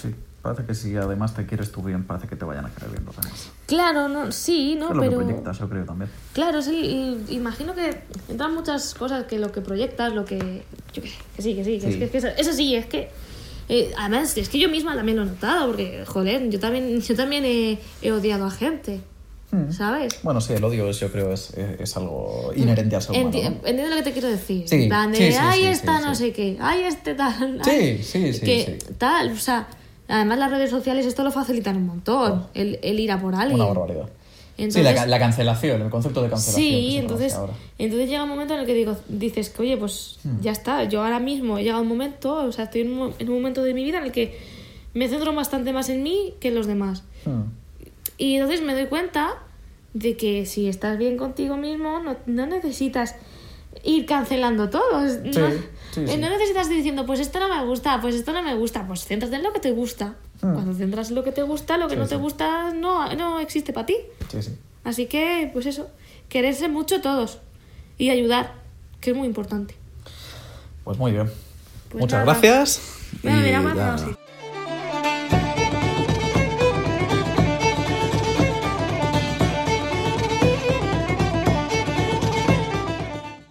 Sí. Parece que si además te quieres tú bien, parece que te vayan a querer bien los demás. Claro, no, sí, ¿no? es lo Pero que proyectas, yo creo también. claro, sí, imagino que entran muchas cosas que lo que proyectas, lo que yo sé, que sí, que sí, que, Sí. Es, que, es que eso, eso sí, es que eh, además es que yo misma también lo he notado porque joder, yo también yo también he, he odiado a gente, Mm. ¿sabes? Bueno, sí, el odio es, yo creo es, es, es algo inherente al ser humano. Enti- ¿no? Entiendo lo que te quiero decir. Sí, plan de, sí, sí, ay, esta no sé qué, ay, este tal. Sí, ay", sí, sí, que sí. Tal, o sea, además las redes sociales esto lo facilitan un montón, el, el ir a por alguien. Una barbaridad. Sí, la, la cancelación, el concepto de cancelación. Sí, entonces, ahora. entonces llega un momento en el que digo, dices que, oye, pues Hmm. ya está, yo ahora mismo he llegado a un momento, o sea, estoy en un, en un momento de mi vida en el que me centro bastante más en mí que en los demás. Mm. Y entonces me doy cuenta de que si estás bien contigo mismo, no, no necesitas ir cancelando todo. Sí, no, sí, eh, sí. no necesitas ir diciendo, pues esto no me gusta, pues esto no me gusta. Pues céntrate en lo que te gusta. Mm. Cuando centras en lo que te gusta, lo que Sí, no sí. te gusta no, no existe para ti. Sí, sí. Así que, pues eso, quererse mucho todos y ayudar, que es muy importante. Pues muy bien. Pues Muchas nada. gracias. Bueno, y mira.